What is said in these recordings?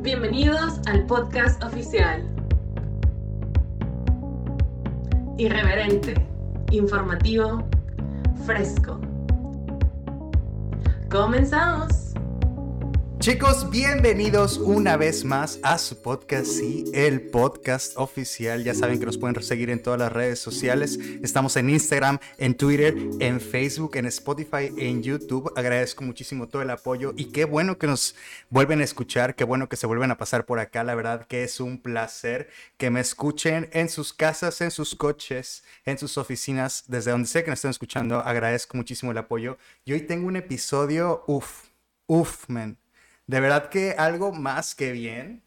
Bienvenidos al podcast oficial. Irreverente, informativo, fresco. Comenzamos. Chicos, bienvenidos una vez más a su podcast, sí, el podcast oficial. Ya saben que nos pueden seguir en todas las redes sociales. Estamos en Instagram, en Twitter, en Facebook, en Spotify, en YouTube. Agradezco muchísimo todo el apoyo y qué bueno que nos vuelven a escuchar, qué bueno que se vuelven a pasar por acá. La verdad que es un placer que me escuchen en sus casas, en sus coches, en sus oficinas, desde donde sé que nos están escuchando. Agradezco muchísimo el apoyo. Y hoy tengo un episodio, uff, uff, man de verdad que algo más que bien.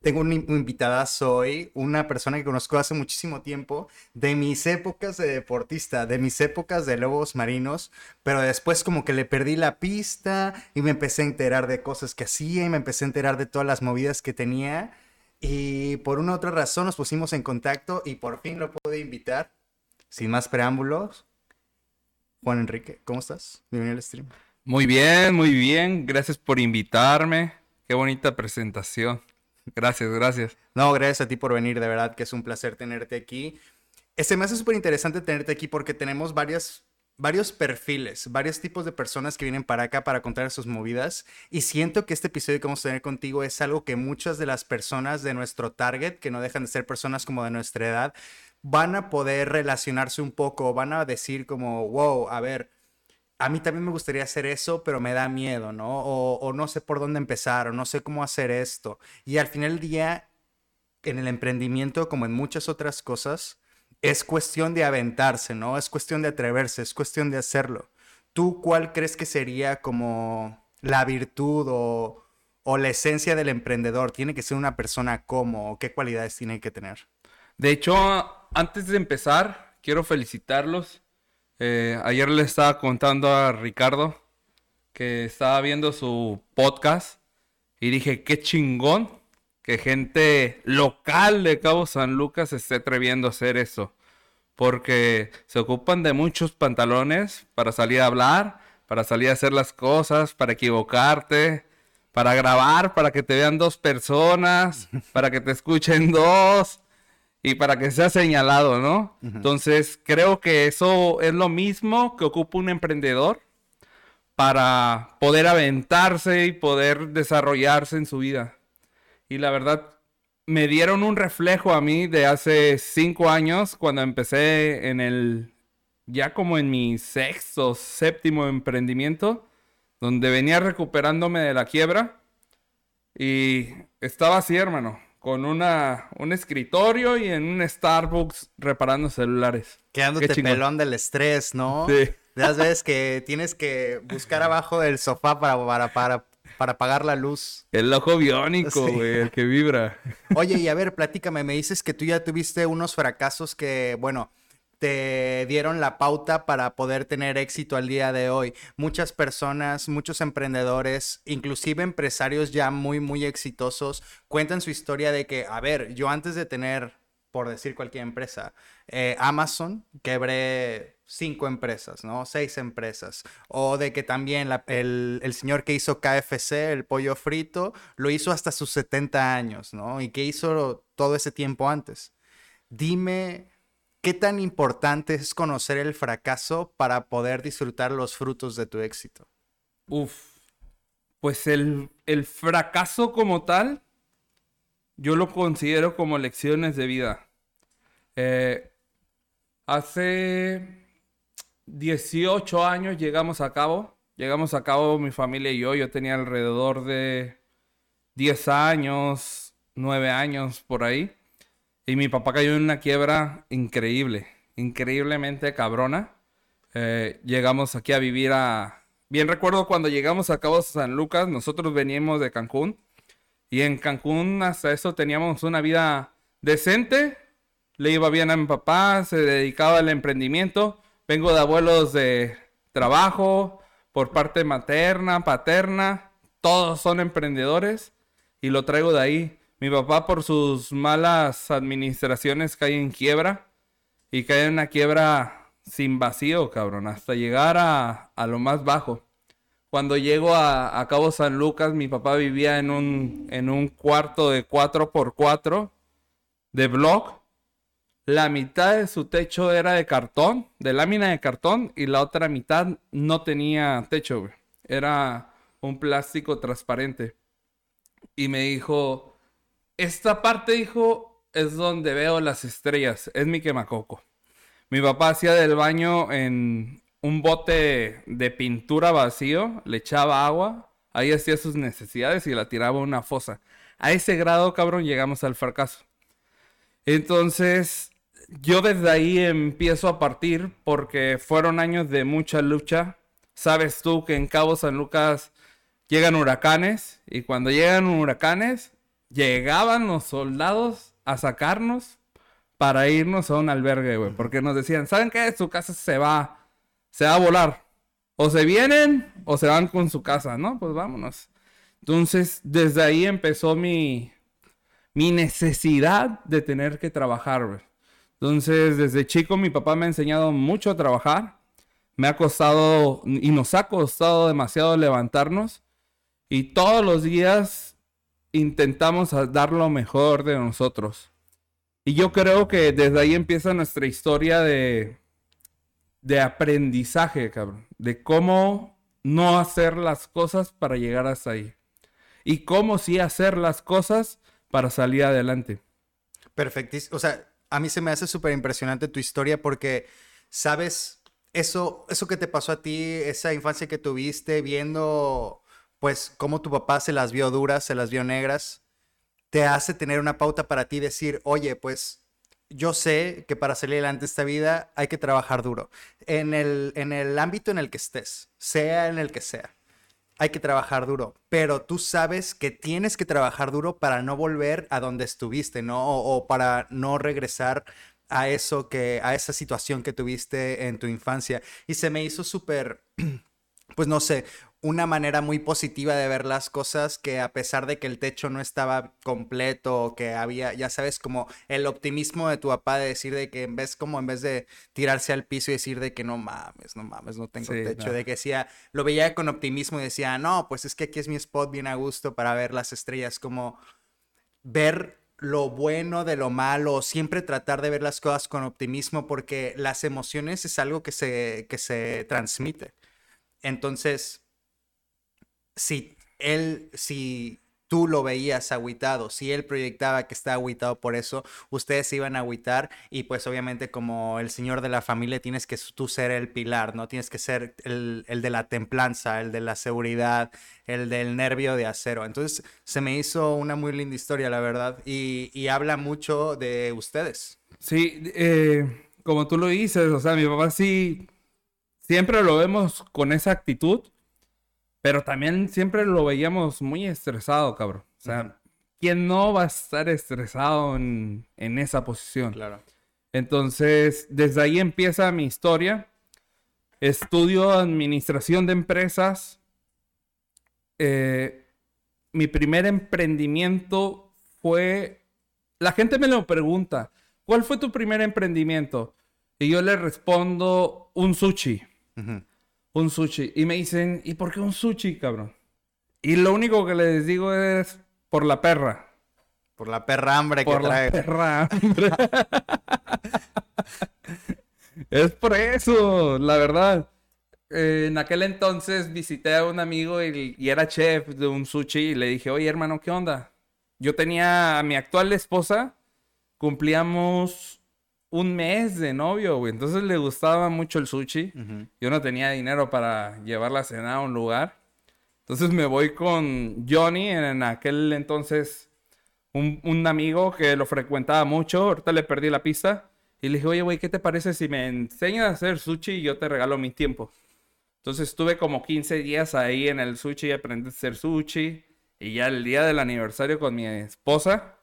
Tengo una invitada, soy una persona que conozco hace muchísimo tiempo, de mis épocas de deportista, de mis épocas de lobos marinos, pero después como que le perdí la pista y me empecé a enterar de cosas que hacía y me empecé a enterar de todas las movidas que tenía. Y por una u otra razón nos pusimos en contacto y por fin lo pude invitar. Sin más preámbulos, Juan Enrique, ¿cómo estás? Bienvenido al stream. Muy bien, muy bien. Gracias por invitarme. Qué bonita presentación. Gracias, gracias. No, gracias a ti por venir, de verdad que es un placer tenerte aquí. Este me hace súper interesante tenerte aquí porque tenemos varias, varios perfiles, varios tipos de personas que vienen para acá para contar sus movidas y siento que este episodio que vamos a tener contigo es algo que muchas de las personas de nuestro target, que no dejan de ser personas como de nuestra edad, van a poder relacionarse un poco, van a decir como, wow, a ver, a mí también me gustaría hacer eso, pero me da miedo, ¿no? O, no sé por dónde empezar, o no sé cómo hacer esto. Y al final del día, en el emprendimiento, como en muchas otras cosas, es cuestión de aventarse, ¿no? Es cuestión de atreverse, es cuestión de hacerlo. ¿Tú cuál crees que sería como la virtud o, o la esencia del emprendedor? ¿Tiene que ser una persona como? ¿Qué cualidades tiene que tener? De hecho, antes de empezar, quiero felicitarlos eh, ayer le estaba contando a Ricardo que estaba viendo su podcast y dije, qué chingón que gente local de Cabo San Lucas esté atreviendo a hacer eso. Porque se ocupan de muchos pantalones para salir a hablar, para salir a hacer las cosas, para equivocarte, para grabar, para que te vean dos personas, para que te escuchen dos y para que sea señalado, ¿no? Entonces, creo que eso es lo mismo que ocupa un emprendedor para poder aventarse y poder desarrollarse en su vida. Y la verdad, me dieron un reflejo a mí de hace cinco años cuando empecé en el, ya como en mi sexto, séptimo emprendimiento, donde venía recuperándome de la quiebra. Y estaba así, hermano con una, un escritorio y en un Starbucks reparando celulares. Quedándote pelón del estrés, ¿no? Sí. De las veces que tienes que buscar abajo del sofá para, para, para, para apagar la luz. El ojo biónico, güey, el que vibra. Oye, y a ver, platícame, me dices que tú ya tuviste unos fracasos que, bueno, te dieron la pauta para poder tener éxito al día de hoy. Muchas personas, muchos emprendedores, inclusive empresarios ya muy, muy exitosos, cuentan su historia de que, a ver, yo antes de tener, por decir cualquier empresa, eh, Amazon, quebré cinco empresas, ¿no? Seis empresas. O de que también el, el, señor que hizo KFC, el pollo frito, lo hizo hasta sus 70 años, ¿no? Y que hizo todo ese tiempo antes. Dime ¿Qué tan importante es conocer el fracaso para poder disfrutar los frutos de tu éxito? Uf, pues el, fracaso como tal, yo lo considero como lecciones de vida. Eh, hace 18 años llegamos a cabo, llegamos a cabo mi familia y yo, yo tenía alrededor de 10 años, 9 años por ahí. Y mi papá cayó en una quiebra increíble, increíblemente cabrona. Eh, llegamos aquí a vivir a... Bien recuerdo cuando llegamos a Cabo San Lucas, nosotros veníamos de Cancún. Y en Cancún hasta eso teníamos una vida decente. Le iba bien a mi papá, se dedicaba al emprendimiento. Vengo de abuelos de trabajo, por parte materna, paterna. Todos son emprendedores y lo traigo de ahí. Mi papá por sus malas administraciones cae en quiebra y cae en una quiebra sin vacío, cabrón, hasta llegar a, lo más bajo. Cuando llego a, Cabo San Lucas, mi papá vivía en un, en un cuarto de 4x4 de block. La mitad de su techo era de cartón, de lámina de cartón, y la otra mitad no tenía techo, güey. Era un plástico transparente. Y me dijo, esta parte, dijo, es donde veo las estrellas, es mi quemacoco. Mi papá hacía del baño en un bote de pintura vacío, le echaba agua, ahí hacía sus necesidades y la tiraba a una fosa. A ese grado, cabrón, llegamos al fracaso. Entonces, yo desde ahí empiezo a partir porque fueron años de mucha lucha. Sabes tú que en Cabo San Lucas llegan huracanes y cuando llegan huracanes, llegaban los soldados a sacarnos para irnos a un albergue, güey. Porque nos decían, ¿saben qué? Su casa se va, se va a volar. O se vienen o se van con su casa, ¿no? Pues vámonos. Entonces, desde ahí empezó mi, mi necesidad de tener que trabajar, güey. Entonces, desde chico mi papá me ha enseñado mucho a trabajar. Me ha costado y nos ha costado demasiado levantarnos. Y todos los días intentamos dar lo mejor de nosotros. Y yo creo que desde ahí empieza nuestra historia de, de aprendizaje, cabrón. De cómo no hacer las cosas para llegar hasta ahí. Y cómo sí hacer las cosas para salir adelante. Perfectísimo. O sea, a mí se me hace súper impresionante tu historia porque, sabes, eso, eso que te pasó a ti, esa infancia que tuviste viendo, pues, cómo tu papá se las vio duras, se las vio negras, te hace tener una pauta para ti decir, oye, pues, yo sé que para salir adelante esta vida hay que trabajar duro. En el, en el ámbito en el que estés, sea en el que sea hay que trabajar duro, pero tú sabes que tienes que trabajar duro para no volver a donde estuviste, ¿no? O, para no regresar a eso que, a esa situación que tuviste en tu infancia. Y se me hizo súper, pues no sé, una manera muy positiva de ver las cosas que a pesar de que el techo no estaba completo, que había, ya sabes, como el optimismo de tu papá de decir de que en vez como en vez de tirarse al piso y decir de que no mames, no mames, no tengo techo, de que decía, lo veía con optimismo y decía, no, pues es que aquí es mi spot bien a gusto para ver las estrellas, como ver lo bueno de lo malo, siempre tratar de ver las cosas con optimismo porque las emociones es algo que se, que se transmite. Entonces, si él, si tú lo veías agüitado, si él proyectaba que está agüitado por eso, ustedes se iban a agüitar y pues obviamente como el señor de la familia tienes que tú ser el pilar, ¿no? Tienes que ser el, de la templanza, el de la seguridad, el del nervio de acero. Entonces se me hizo una muy linda historia, la verdad, y, habla mucho de ustedes. Sí, eh, como tú lo dices, o sea, mi papá sí, siempre lo vemos con esa actitud pero también siempre lo veíamos muy estresado, cabrón. O sea, ¿quién no va a estar estresado en, esa posición? Claro. Entonces, desde ahí empieza mi historia. Estudio administración de empresas. Eh, mi primer emprendimiento fue... La gente me lo pregunta, ¿cuál fue tu primer emprendimiento? Y yo le respondo, un sushi un sushi. Y me dicen, ¿y por qué un sushi, cabrón? Y lo único que les digo es por la perra. Por la perra hambre por que trae. Por la perra hambre. es por eso, la verdad. Eh, en aquel entonces visité a un amigo y, y, era chef de un sushi y le dije, oye hermano, ¿qué onda? Yo tenía a mi actual esposa, cumplíamos un mes de novio, güey. Entonces le gustaba mucho el sushi. Yo no tenía dinero para llevarla a cenar a un lugar. Entonces me voy con Johnny, en aquel entonces un, amigo que lo frecuentaba mucho. Ahorita le perdí la pista. Y le dije, oye, güey, ¿qué te parece si me enseñas a hacer sushi y yo te regalo mi tiempo? Entonces estuve como 15 días ahí en el sushi y aprendí a hacer sushi. Y ya el día del aniversario con mi esposa,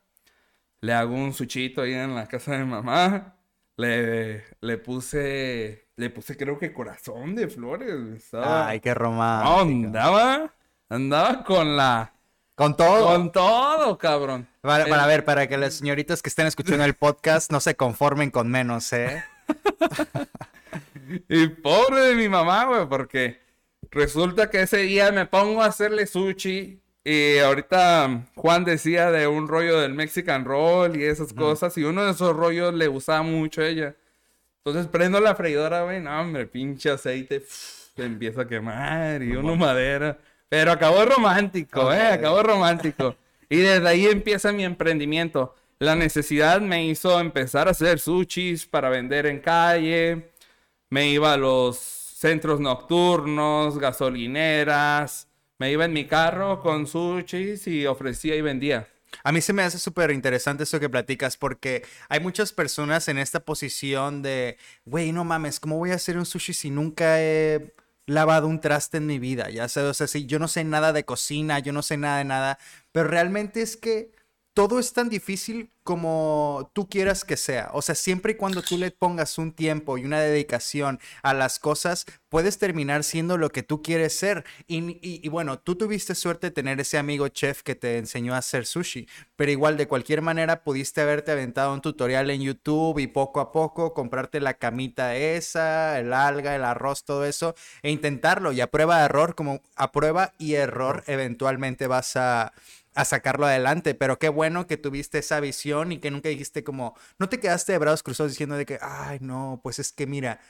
le hago un suchito ahí en la casa de mamá. Le, le puse, le puse creo que corazón de flores. Ay, qué romántico. andaba, andaba con la... Con todo. Con todo, cabrón. Para, para ver, para que las señoritas que estén escuchando el podcast no se conformen con menos, ¿eh? y pobre de mi mamá, güey, porque Resulta que ese día me pongo a hacerle sushi. Y ahorita Juan decía de un rollo del Mexican Roll y esas cosas. Y uno de esos rollos le gustaba mucho a ella. Entonces prendo la freidora, güey. No, hombre, pinche aceite. Se empieza a quemar y uno madera. Pero acabó romántico, ¿eh? Acabó romántico. Y desde ahí empieza mi emprendimiento. La necesidad me hizo empezar a hacer sushis para vender en calle. Me iba a los centros nocturnos, gasolineras. Me iba en mi carro con sushis y ofrecía y vendía. A mí se me hace súper interesante eso que platicas porque hay muchas personas en esta posición de, güey, no mames, ¿cómo voy a hacer un sushi si nunca he lavado un traste en mi vida? Ya sé, o sea, si yo no sé nada de cocina, yo no sé nada de nada, pero realmente es que todo es tan difícil como tú quieras que sea. O sea, siempre y cuando tú le pongas un tiempo y una dedicación a las cosas, puedes terminar siendo lo que tú quieres ser. Y, bueno, tú tuviste suerte de tener ese amigo chef que te enseñó a hacer sushi, pero igual de cualquier manera pudiste haberte aventado un tutorial en YouTube y poco a poco comprarte la camita esa, el alga, el arroz, todo eso, e intentarlo. Y a prueba de error, como a prueba y error, eventualmente vas a a sacarlo adelante, pero qué bueno que tuviste esa visión y que nunca dijiste como, no te quedaste de brazos cruzados diciendo de que, ay, no, pues es que mira,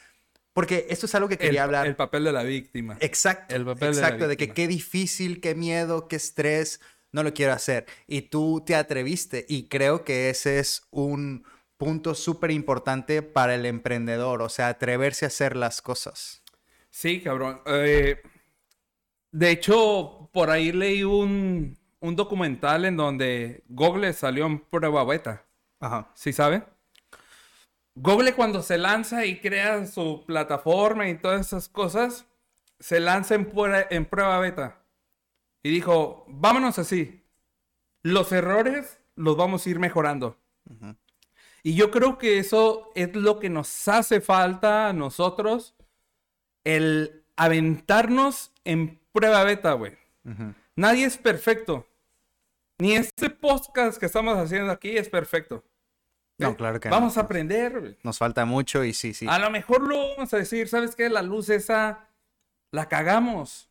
porque esto es algo que quería hablar. El papel de la víctima. Exacto. El papel exacto, de, que qué difícil, qué miedo, qué estrés, no lo quiero hacer. Y tú te atreviste y creo que ese es un punto súper importante para el emprendedor, o sea, atreverse a hacer las cosas. Sí, cabrón. Eh, de hecho, por ahí leí un, un documental en donde Google salió en prueba beta. Ajá. ¿Sí sabe? Google cuando se lanza y crea su plataforma y todas esas cosas, se lanza en, en prueba beta. Y dijo, vámonos así. Los errores los vamos a ir mejorando. Y yo creo que eso es lo que nos hace falta a nosotros, el aventarnos en prueba beta, güey. Nadie es perfecto. Ni este podcast que estamos haciendo aquí es perfecto. No, claro que Vamos a aprender. Nos falta mucho y sí, sí. A lo mejor lo vamos a decir, ¿sabes qué? La luz esa la cagamos.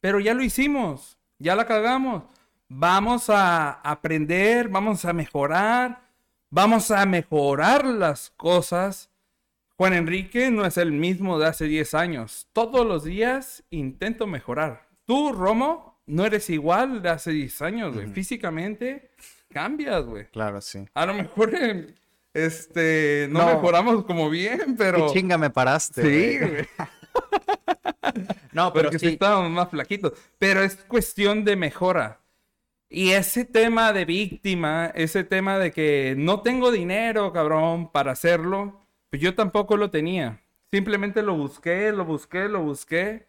Pero ya lo hicimos. Ya la cagamos. Vamos a aprender, vamos a mejorar, vamos a mejorar las cosas. Juan Enrique no es el mismo de hace 10 años. Todos los días intento mejorar. Tú, Romo, no eres igual de hace 10 años, güey. Físicamente cambias, güey. Claro, sí. A lo mejor este no, mejoramos como bien, pero. Qué chinga me paraste. Sí, güey. no, pero Porque sí. estábamos más flaquitos. Pero es cuestión de mejora. Y ese tema de víctima, ese tema de que no tengo dinero, cabrón, para hacerlo, pues yo tampoco lo tenía. Simplemente lo busqué, lo busqué, lo busqué.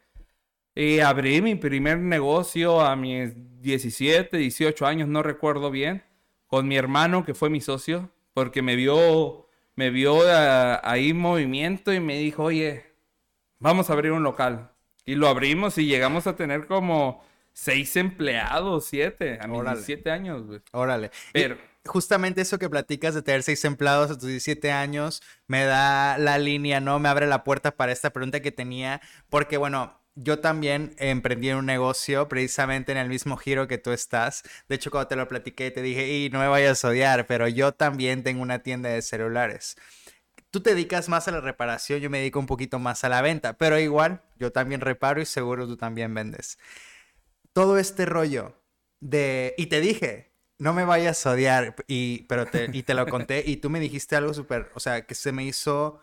Y abrí mi primer negocio a mis 17, 18 años, no recuerdo bien, con mi hermano que fue mi socio, porque me vio, me vio ah, ahí en movimiento y me dijo, oye, vamos a abrir un local. Y lo abrimos y llegamos a tener como seis empleados, siete, a mis 17 años, Órale. Pero... justamente eso que platicas de tener seis empleados a tus 17 años me da la línea, ¿no? Me abre la puerta para esta pregunta que tenía, porque bueno, yo también emprendí un negocio precisamente en el mismo giro que tú estás. De hecho, cuando te lo platiqué, te dije, y no me vayas a odiar, pero yo también tengo una tienda de celulares. Tú te dedicas más a la reparación, yo me dedico un poquito más a la venta, pero igual, yo también reparo y seguro tú también vendes. Todo este rollo de... Y te dije, no me vayas a odiar, y, pero te, y te lo conté y tú me dijiste algo súper, o sea, que se me hizo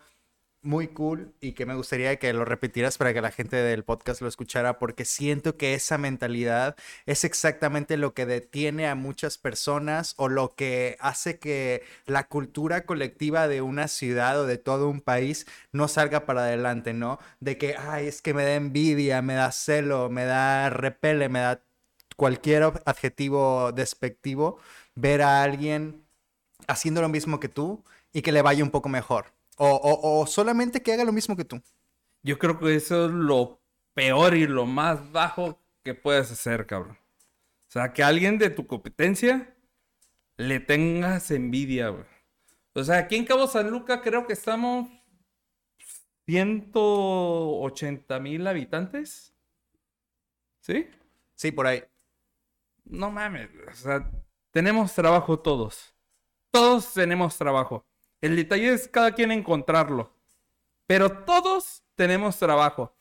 muy cool y que me gustaría que lo repitieras para que la gente del podcast lo escuchara porque siento que esa mentalidad es exactamente lo que detiene a muchas personas o lo que hace que la cultura colectiva de una ciudad o de todo un país no salga para adelante, ¿no? De que, ay, es que me da envidia, me da celo, me da repele, me da cualquier adjetivo despectivo ver a alguien haciendo lo mismo que tú y que le vaya un poco mejor. O, solamente que haga lo mismo que tú. Yo creo que eso es lo peor y lo más bajo que puedes hacer, cabrón. O sea, que alguien de tu competencia le tengas envidia, güey. O sea, aquí en Cabo San Lucas creo que estamos 180 mil habitantes. ¿Sí? Sí, por ahí. No mames, o sea, tenemos trabajo todos. Todos tenemos trabajo. El detalle es cada quien encontrarlo. Pero todos tenemos trabajo.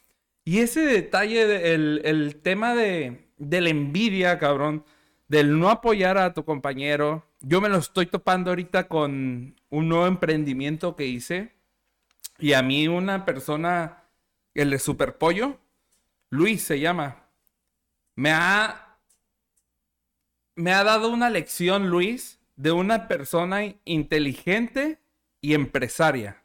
Y ese detalle, de- el, tema de, de la envidia, cabrón, del no apoyar a tu compañero, yo me lo estoy topando ahorita con un nuevo emprendimiento que hice. Y a mí una persona, el de Superpollo, Luis se llama, me ha, me ha dado una lección, Luis, de una persona inteligente y empresaria.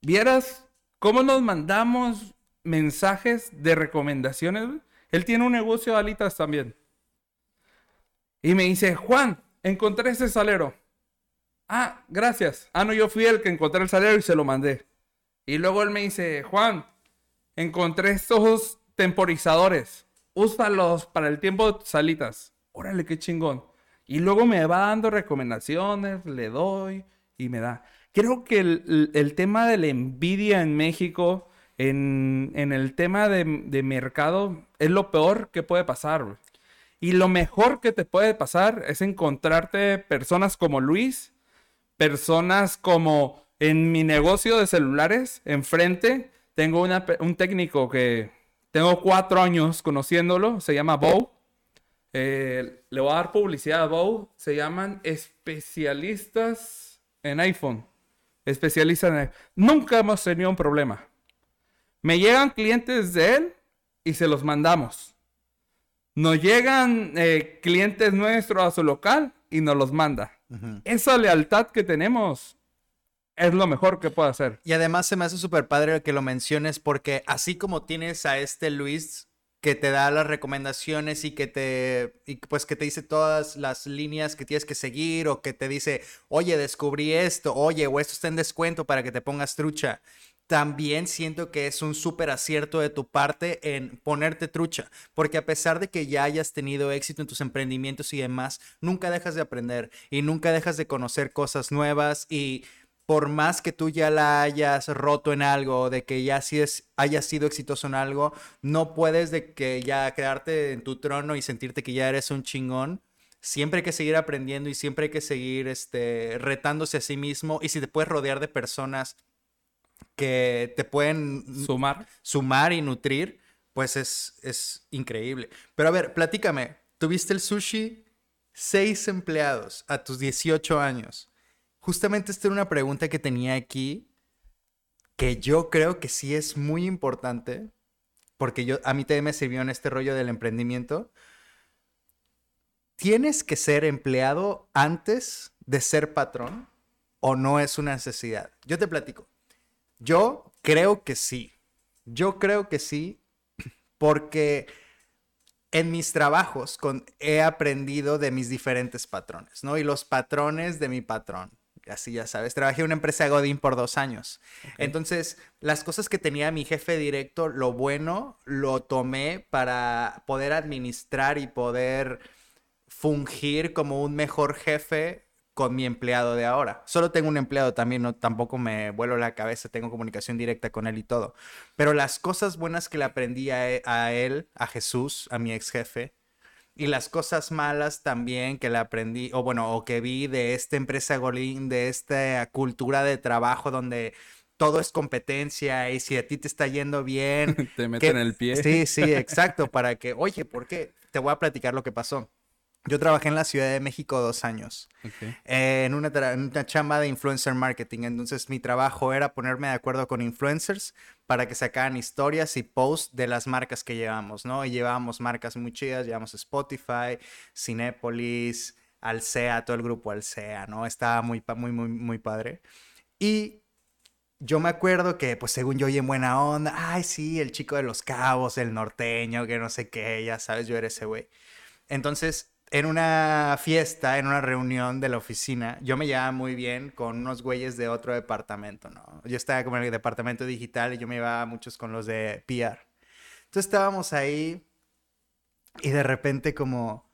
¿Vieras cómo nos mandamos mensajes de recomendaciones? Él tiene un negocio de alitas también. Y me dice, Juan, encontré ese salero. Ah, gracias. Ah, no, yo fui el que encontré el salero y se lo mandé. Y luego él me dice, Juan, encontré estos temporizadores. Úsalos para el tiempo de tus alitas. Órale, qué chingón. Y luego me va dando recomendaciones, le doy y me da. Creo que el, el- tema de la envidia en México, en, en el tema de, de mercado, es lo peor que puede pasar. Y lo mejor que te puede pasar es encontrarte personas como Luis, personas como en mi negocio de celulares, enfrente, tengo una un técnico que tengo cuatro años conociéndolo, se llama Bow. Eh, le voy a dar publicidad a Bow. Se llaman especialistas en iPhone. Especialistas en iPhone. Nunca hemos tenido un problema. Me llegan clientes de él y se los mandamos. Nos llegan eh, clientes nuestros a su local y nos los manda. Esa lealtad que tenemos es lo mejor que puede hacer. Y además se me hace súper padre que lo menciones porque así como tienes a este Luis que te da las recomendaciones y que te y pues que te dice todas las líneas que tienes que seguir o que te dice, "Oye, descubrí esto, oye, o esto está en descuento para que te pongas trucha." También siento que es un súper acierto de tu parte en ponerte trucha, porque a pesar de que ya hayas tenido éxito en tus emprendimientos y demás, nunca dejas de aprender y nunca dejas de conocer cosas nuevas y por más que tú ya la hayas roto en algo, de que ya sí es, hayas sido exitoso en algo, no puedes de que ya quedarte en tu trono y sentirte que ya eres un chingón. Siempre hay que seguir aprendiendo y siempre hay que seguir este, retándose a sí mismo. Y si te puedes rodear de personas que te pueden Sumar. sumar y nutrir, pues es, es increíble. Pero a ver, platícame, tuviste el sushi, seis empleados a tus 18 años. Justamente esta era una pregunta que tenía aquí, que yo creo que sí es muy importante, porque yo, a mí también me sirvió en este rollo del emprendimiento. ¿Tienes que ser empleado antes de ser patrón o no es una necesidad? Yo te platico. Yo creo que sí. Yo creo que sí, porque en mis trabajos con, he aprendido de mis diferentes patrones, ¿no? Y los patrones de mi patrón. Así ya sabes, trabajé en una empresa de Godín por dos años. Entonces, las cosas que tenía mi jefe directo, lo bueno, lo tomé para poder administrar y poder fungir como un mejor jefe con mi empleado de ahora. Solo tengo un empleado también, no tampoco me vuelo la cabeza, tengo comunicación directa con él y todo. Pero las cosas buenas que le aprendí a e- a él, a Jesús, a mi ex jefe, y las cosas malas también que le aprendí, o bueno, o que vi de esta empresa Golín, de esta cultura de trabajo donde todo es competencia y si a ti te está yendo bien, Te que- meten el pie. Sí, sí, exacto, para que, oye, ¿por qué? Te voy a platicar lo que pasó. Yo trabajé en la Ciudad de México dos años eh, en, una, en una chamba de influencer marketing. Entonces mi trabajo era ponerme de acuerdo con influencers para que sacaran historias y posts de las marcas que llevamos, ¿no? Y llevábamos marcas muy chidas, llevamos Spotify, Cinépolis, Alsea, todo el grupo Alsea, ¿no? Estaba muy, muy, muy, muy padre. Y yo me acuerdo que, pues según yo, y en buena onda, ay, sí, el chico de los cabos, el norteño, que no sé qué, ya sabes, yo era ese güey. Entonces, en una fiesta, en una reunión de la oficina, yo me llevaba muy bien con unos güeyes de otro departamento, ¿no? Yo estaba como en el departamento digital y yo me llevaba muchos con los de PR. Entonces estábamos ahí y de repente como,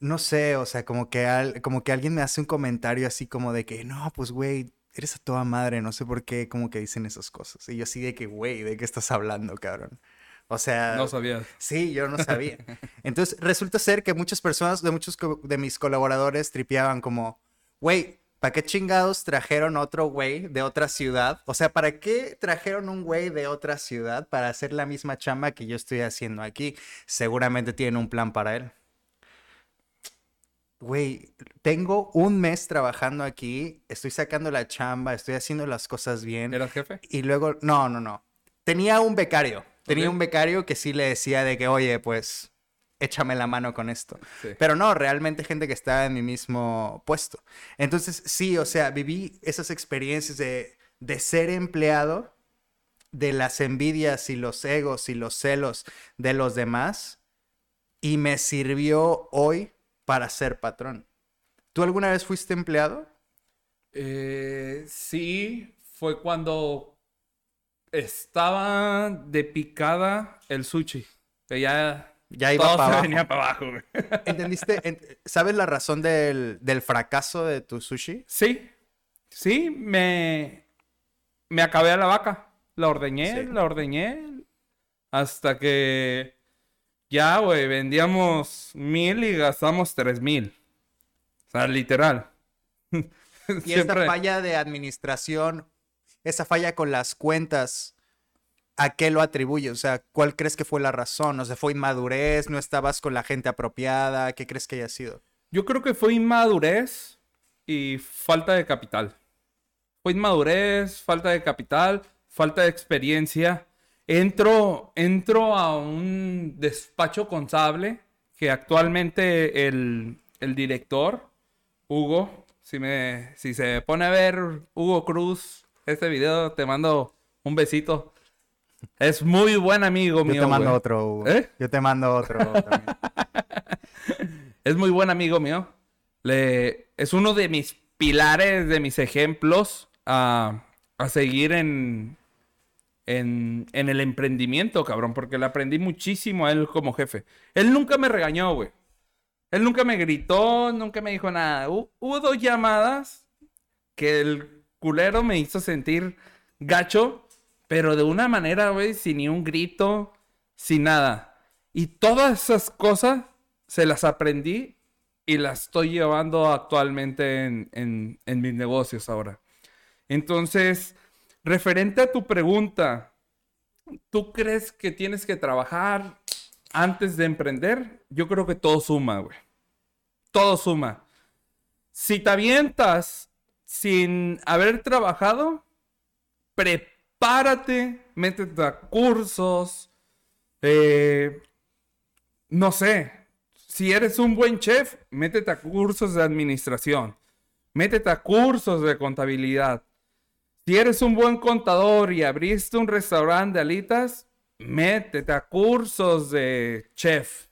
no sé, o sea, como que, al- como que alguien me hace un comentario así como de que, no, pues güey, eres a toda madre, no sé por qué, como que dicen esas cosas. Y yo así de que, güey, ¿de qué estás hablando, cabrón? O sea, No sabías. Sí, yo no sabía. Entonces, resulta ser que muchas personas, de muchos de mis colaboradores, tripeaban como, güey, ¿para qué chingados trajeron otro güey de otra ciudad? O sea, ¿para qué trajeron un güey de otra ciudad para hacer la misma chamba que yo estoy haciendo aquí? Seguramente tienen un plan para él. Güey, tengo un mes trabajando aquí, estoy sacando la chamba, estoy haciendo las cosas bien. ¿Eras jefe? Y luego, no, no, no. Tenía un becario. Tenía un becario que sí le decía de que, oye, pues, échame la mano con esto. Sí. Pero no, realmente gente que estaba en mi mismo puesto. Entonces, sí, o sea, viví esas experiencias de, de ser empleado, de las envidias y los egos y los celos de los demás, y me sirvió hoy para ser patrón. ¿Tú alguna vez fuiste empleado? Eh, sí, fue cuando estaba de picada el sushi. Que ya Ya iba todo para se abajo. venía para abajo, güey. ¿Entendiste? En- ¿Sabes la razón del, del fracaso de tu sushi? Sí, sí, me, me acabé a la vaca. La ordeñé, Sí. la ordeñé. Hasta que ya, güey, vendíamos mil y gastamos tres mil. O sea, literal. Y esta falla de administración, esa falla con las cuentas, ¿a qué lo atribuyes? O sea, ¿cuál crees que fue la razón? O sea, ¿fue inmadurez? ¿No estabas con la gente apropiada? ¿Qué crees que haya sido? Yo creo que fue inmadurez y falta de capital. Fue inmadurez, falta de capital, falta de experiencia. Entro, entro a un despacho contable que actualmente el, el director, Hugo, si, me, si se pone a ver Hugo Cruz, este video, te mando un besito. Es muy buen amigo Yo mío. te mando güey. otro. Hugo. ¿Eh? Yo te mando otro. también. Es muy buen amigo mío. Le... Es uno de mis pilares, de mis ejemplos a, a seguir en, en, en el emprendimiento, cabrón. Porque le aprendí muchísimo a él como jefe. Él nunca me regañó, güey. Él nunca me gritó, nunca me dijo nada. Hu- hubo dos llamadas que el culero me hizo sentir gacho, pero de una manera, güey, sin ni un grito, sin nada. Y todas esas cosas se las aprendí y las estoy llevando actualmente en, en- mis negocios ahora. Entonces, referente a tu pregunta, ¿tú crees que tienes que trabajar antes de emprender? Yo creo que todo suma, güey. Todo suma. Si te avientas sin haber trabajado, prepárate, métete a cursos, eh, no sé, si eres un buen chef, métete a cursos de administración, métete a cursos de contabilidad. Si eres un buen contador y abriste un restaurante de alitas, métete a cursos de chef.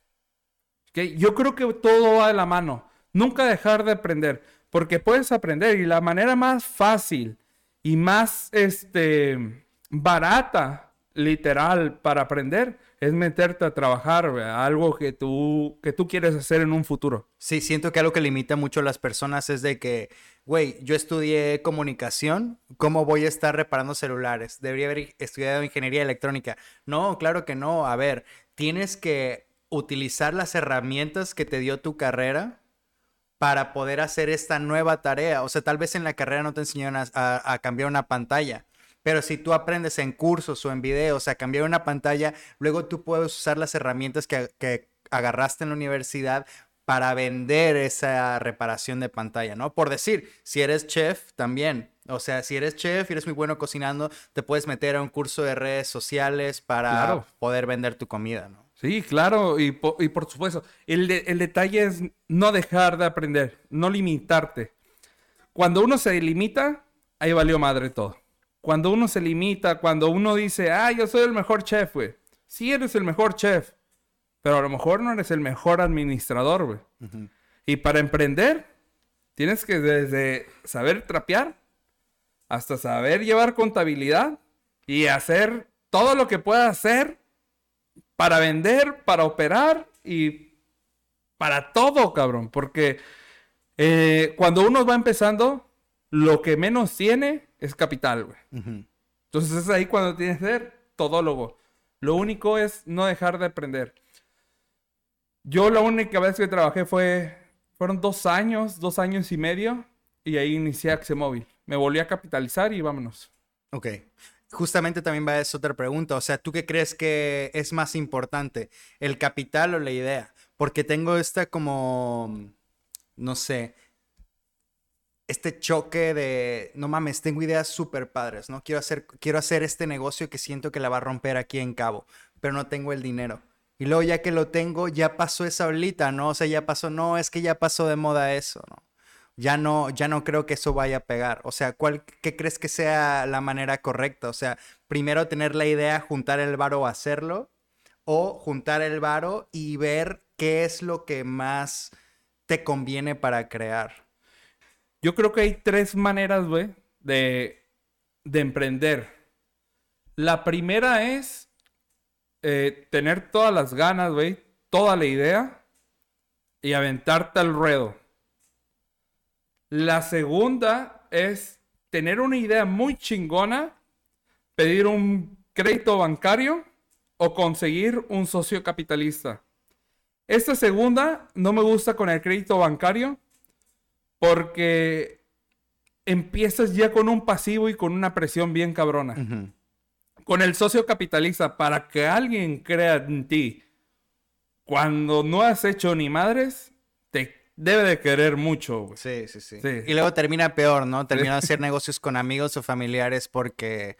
¿Ok? Yo creo que todo va de la mano. Nunca dejar de aprender, porque puedes aprender y la manera más fácil y más este barata, literal, para aprender es meterte a trabajar, algo que tú que tú quieres hacer en un futuro. Sí, siento que algo que limita mucho a las personas es de que, güey, yo estudié comunicación, ¿cómo voy a estar reparando celulares? Debería haber estudiado ingeniería electrónica. No, claro que no. A ver, tienes que utilizar las herramientas que te dio tu carrera para poder hacer esta nueva tarea. O sea, tal vez en la carrera no te enseñaron a, a- a cambiar una pantalla, pero si tú aprendes en cursos o en videos a cambiar una pantalla, luego tú puedes usar las herramientas que, que agarraste en la universidad para vender esa reparación de pantalla, ¿no? Por decir, si eres chef también. O sea, si eres chef y eres muy bueno cocinando, te puedes meter a un curso de redes sociales para Claro. poder vender tu comida, ¿no? Sí, claro, y, po- y por supuesto, el, de- el detalle es no dejar de aprender, no limitarte. Cuando uno se limita, ahí valió madre todo. Cuando uno se limita, cuando uno dice, ah, yo soy el mejor chef, güey. Sí eres el mejor chef, pero a lo mejor no eres el mejor administrador, güey. Y para emprender, tienes que desde saber trapear hasta saber llevar contabilidad y hacer todo lo que puedas hacer para vender, para operar y para todo, cabrón. Porque eh, cuando uno va empezando, lo que menos tiene es capital, güey. Ujú. Entonces es ahí cuando tienes que ser todólogo. Lo único es no dejar de aprender. Yo la única vez que trabajé fue, fueron dos años, dos años y medio, y ahí inicié Axemóvil. Me volví a capitalizar y vámonos. Ok. Justamente también va a esa otra pregunta. O sea, ¿tú qué crees que es más importante? ¿El capital o la idea? Porque tengo esta como, no sé, este choque de, no mames, tengo ideas súper padres, ¿no? Quiero hacer, quiero hacer este negocio que siento que la va a romper aquí en Cabo, pero no tengo el dinero. Y luego ya que lo tengo, ya pasó esa olita, ¿no? O sea, ya pasó, no, es que ya pasó de moda eso, ¿no? Ya no, ya no creo que eso vaya a pegar. O sea, ¿cuál, ¿qué crees que sea la manera correcta? O sea, primero tener la idea, juntar el varo hacerlo, o juntar el varo y ver qué es lo que más te conviene para crear. Yo creo que hay tres maneras, güey, de, de emprender. La primera es eh, tener todas las ganas, güey, toda la idea y aventarte al ruedo. La segunda es tener una idea muy chingona, pedir un crédito bancario o conseguir un socio capitalista. Esta segunda no me gusta con el crédito bancario porque empiezas ya con un pasivo y con una presión bien cabrona. Con el socio capitalista, para que alguien crea en ti, cuando no has hecho ni madres, debe de querer mucho. Sí, sí, sí, sí, Y luego termina peor, ¿no? Termina de hacer negocios con amigos o familiares porque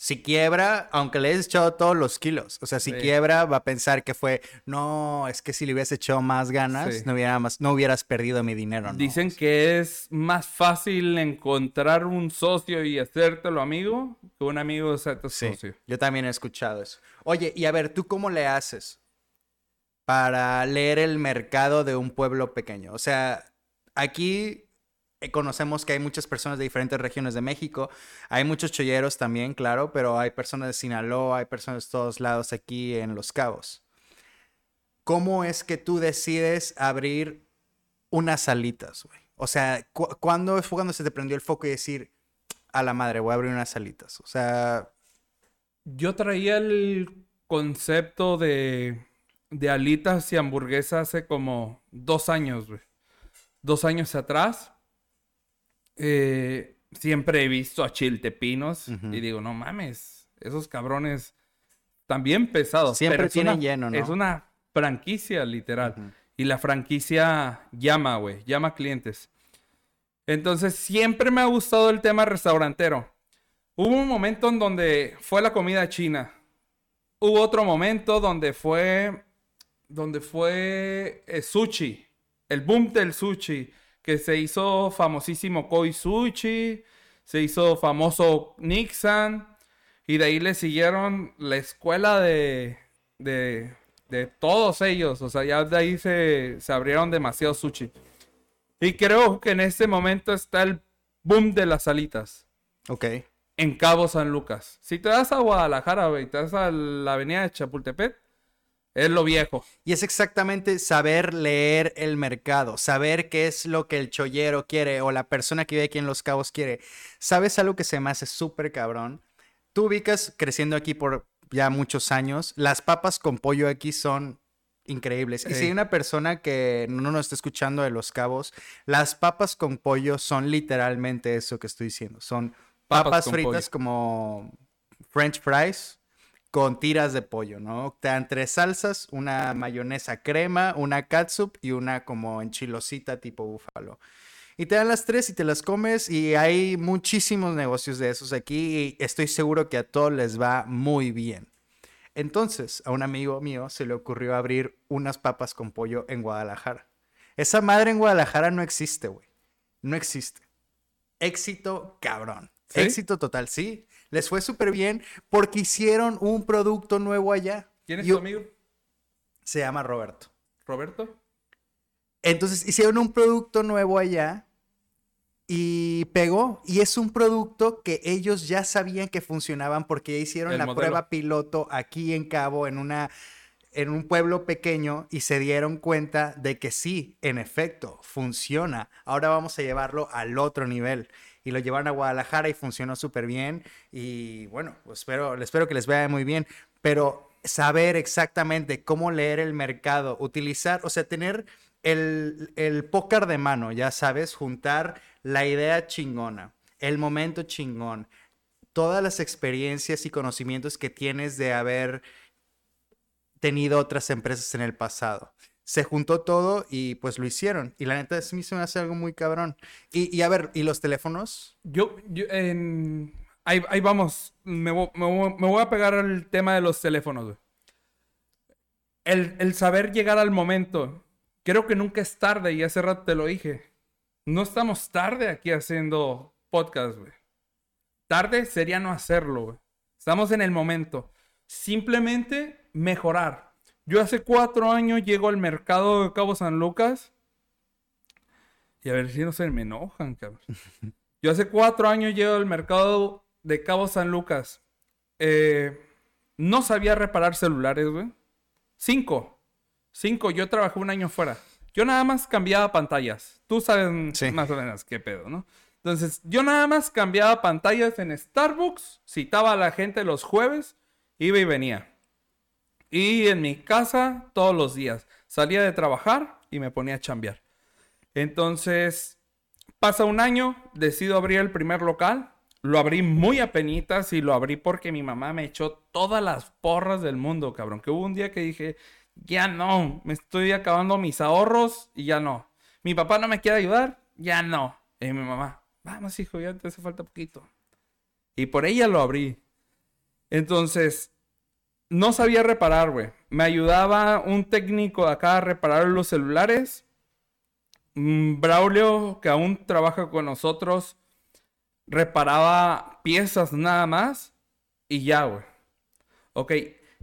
si quiebra, aunque le hayas echado todos los kilos, o sea, si quiebra, va a pensar que fue, no, es que si le hubieras echado más ganas, no, hubiera más, no hubieras perdido mi dinero. ¿no? Dicen que es más fácil encontrar un socio y hacértelo amigo que un amigo ser tu socio. Yo también he escuchado eso. Oye, y a ver, ¿tú cómo le haces para leer el mercado de un pueblo pequeño? O sea, aquí eh, conocemos que hay muchas personas de diferentes regiones de México. Hay muchos cholleros también, claro, pero hay personas de Sinaloa, hay personas de todos lados aquí en Los Cabos. ¿Cómo es que tú decides abrir unas salitas, güey? O sea, ¿cuándo fue cuando se te prendió el foco y decir, a la madre, voy a abrir unas salitas? O sea... Yo traía el concepto de, de alitas y hamburguesas hace como dos años, güey. Dos años atrás eh, siempre he visto a Chiltepinos y digo, no mames, esos cabrones también pesados. Siempre tienen lleno, ¿no? Es una franquicia, literal. Y la franquicia llama, güey, llama clientes. Entonces, siempre me ha gustado el tema restaurantero. Hubo un momento en donde fue la comida china. Hubo otro momento donde fue, donde fue eh, sushi, el boom del sushi que se hizo famosísimo Koi Sushi, se hizo famoso Nixon, y de ahí le siguieron la escuela de, de, de todos ellos, o sea, ya de ahí se, se abrieron demasiados sushi. Y creo que en este momento está el boom de las salitas. Ok. En Cabo San Lucas. Si te das a Guadalajara, güey, te das a la avenida de Chapultepec, es lo viejo. Y es exactamente saber leer el mercado, saber qué es lo que el chollero quiere o la persona que vive aquí en Los Cabos quiere. ¿Sabes algo que se me hace súper cabrón? Tú ubicas creciendo aquí por ya muchos años, las papas con pollo aquí son increíbles. Y si hay una persona que no nos está escuchando de Los Cabos, las papas con pollo son literalmente eso que estoy diciendo. Son papas, fritas como French fries con tiras de pollo, ¿no? Te dan tres salsas, una mayonesa crema, una catsup y una como enchilosita tipo búfalo. Y te dan las tres y te las comes y hay muchísimos negocios de esos aquí y estoy seguro que a todos les va muy bien. Entonces, a un amigo mío se le ocurrió abrir unas papas con pollo en Guadalajara. Esa madre en Guadalajara no existe, güey. No existe. Éxito cabrón. Éxito total, sí les fue súper bien porque hicieron un producto nuevo allá. ¿Quién es tu amigo? Se llama Roberto. ¿Roberto? Entonces hicieron un producto nuevo allá y pegó. Y es un producto que ellos ya sabían que funcionaban porque ya hicieron la prueba piloto aquí en Cabo, en una en un pueblo pequeño y se dieron cuenta de que sí, en efecto, funciona. Ahora vamos a llevarlo al otro nivel y lo llevaron a Guadalajara y funcionó súper bien. Y bueno, espero, espero que les vaya muy bien. Pero saber exactamente cómo leer el mercado, utilizar, o sea, tener el, el póker de mano, ya sabes, juntar la idea chingona, el momento chingón, todas las experiencias y conocimientos que tienes de haber tenido otras empresas en el pasado. Se juntó todo y pues lo hicieron. Y la neta, es mí se me hace algo muy cabrón. Y, a ver, ¿y los teléfonos? Yo, yo en... Ahí, ahí vamos. Me, me voy a pegar al tema de los teléfonos, güey. El, el saber llegar al momento. Creo que nunca es tarde y hace rato te lo dije. No estamos tarde aquí haciendo podcast, güey. Tarde sería no hacerlo, güey. Estamos en el momento. Simplemente mejorar. Yo hace cuatro años llego al mercado de Cabo San Lucas. Y a ver si no se me enojan, cabrón. Yo hace cuatro años llego al mercado de Cabo San Lucas. Eh, no sabía reparar celulares, güey. Cinco. Cinco. Yo trabajé un año fuera. Yo nada más cambiaba pantallas. Tú sabes Sí. más o menos qué pedo, ¿no? Entonces, yo nada más cambiaba pantallas en Starbucks, citaba a la gente los jueves, iba y venía. Y en mi casa todos los días. Salía de trabajar y me ponía a chambear. Entonces, pasa un año, decido abrir el primer local. Lo abrí muy a penitas y lo abrí porque mi mamá me echó todas las porras del mundo, cabrón. Que hubo un día que dije, ya no, me estoy acabando mis ahorros y ya no. Mi papá no me quiere ayudar, ya no. Y mi mamá, vamos hijo, ya te hace falta poquito. Y por ella lo abrí. Entonces, no sabía reparar, güey. Me ayudaba un técnico de acá a reparar los celulares. Mm, Braulio, que aún trabaja con nosotros, reparaba piezas nada más y ya, güey. Ok,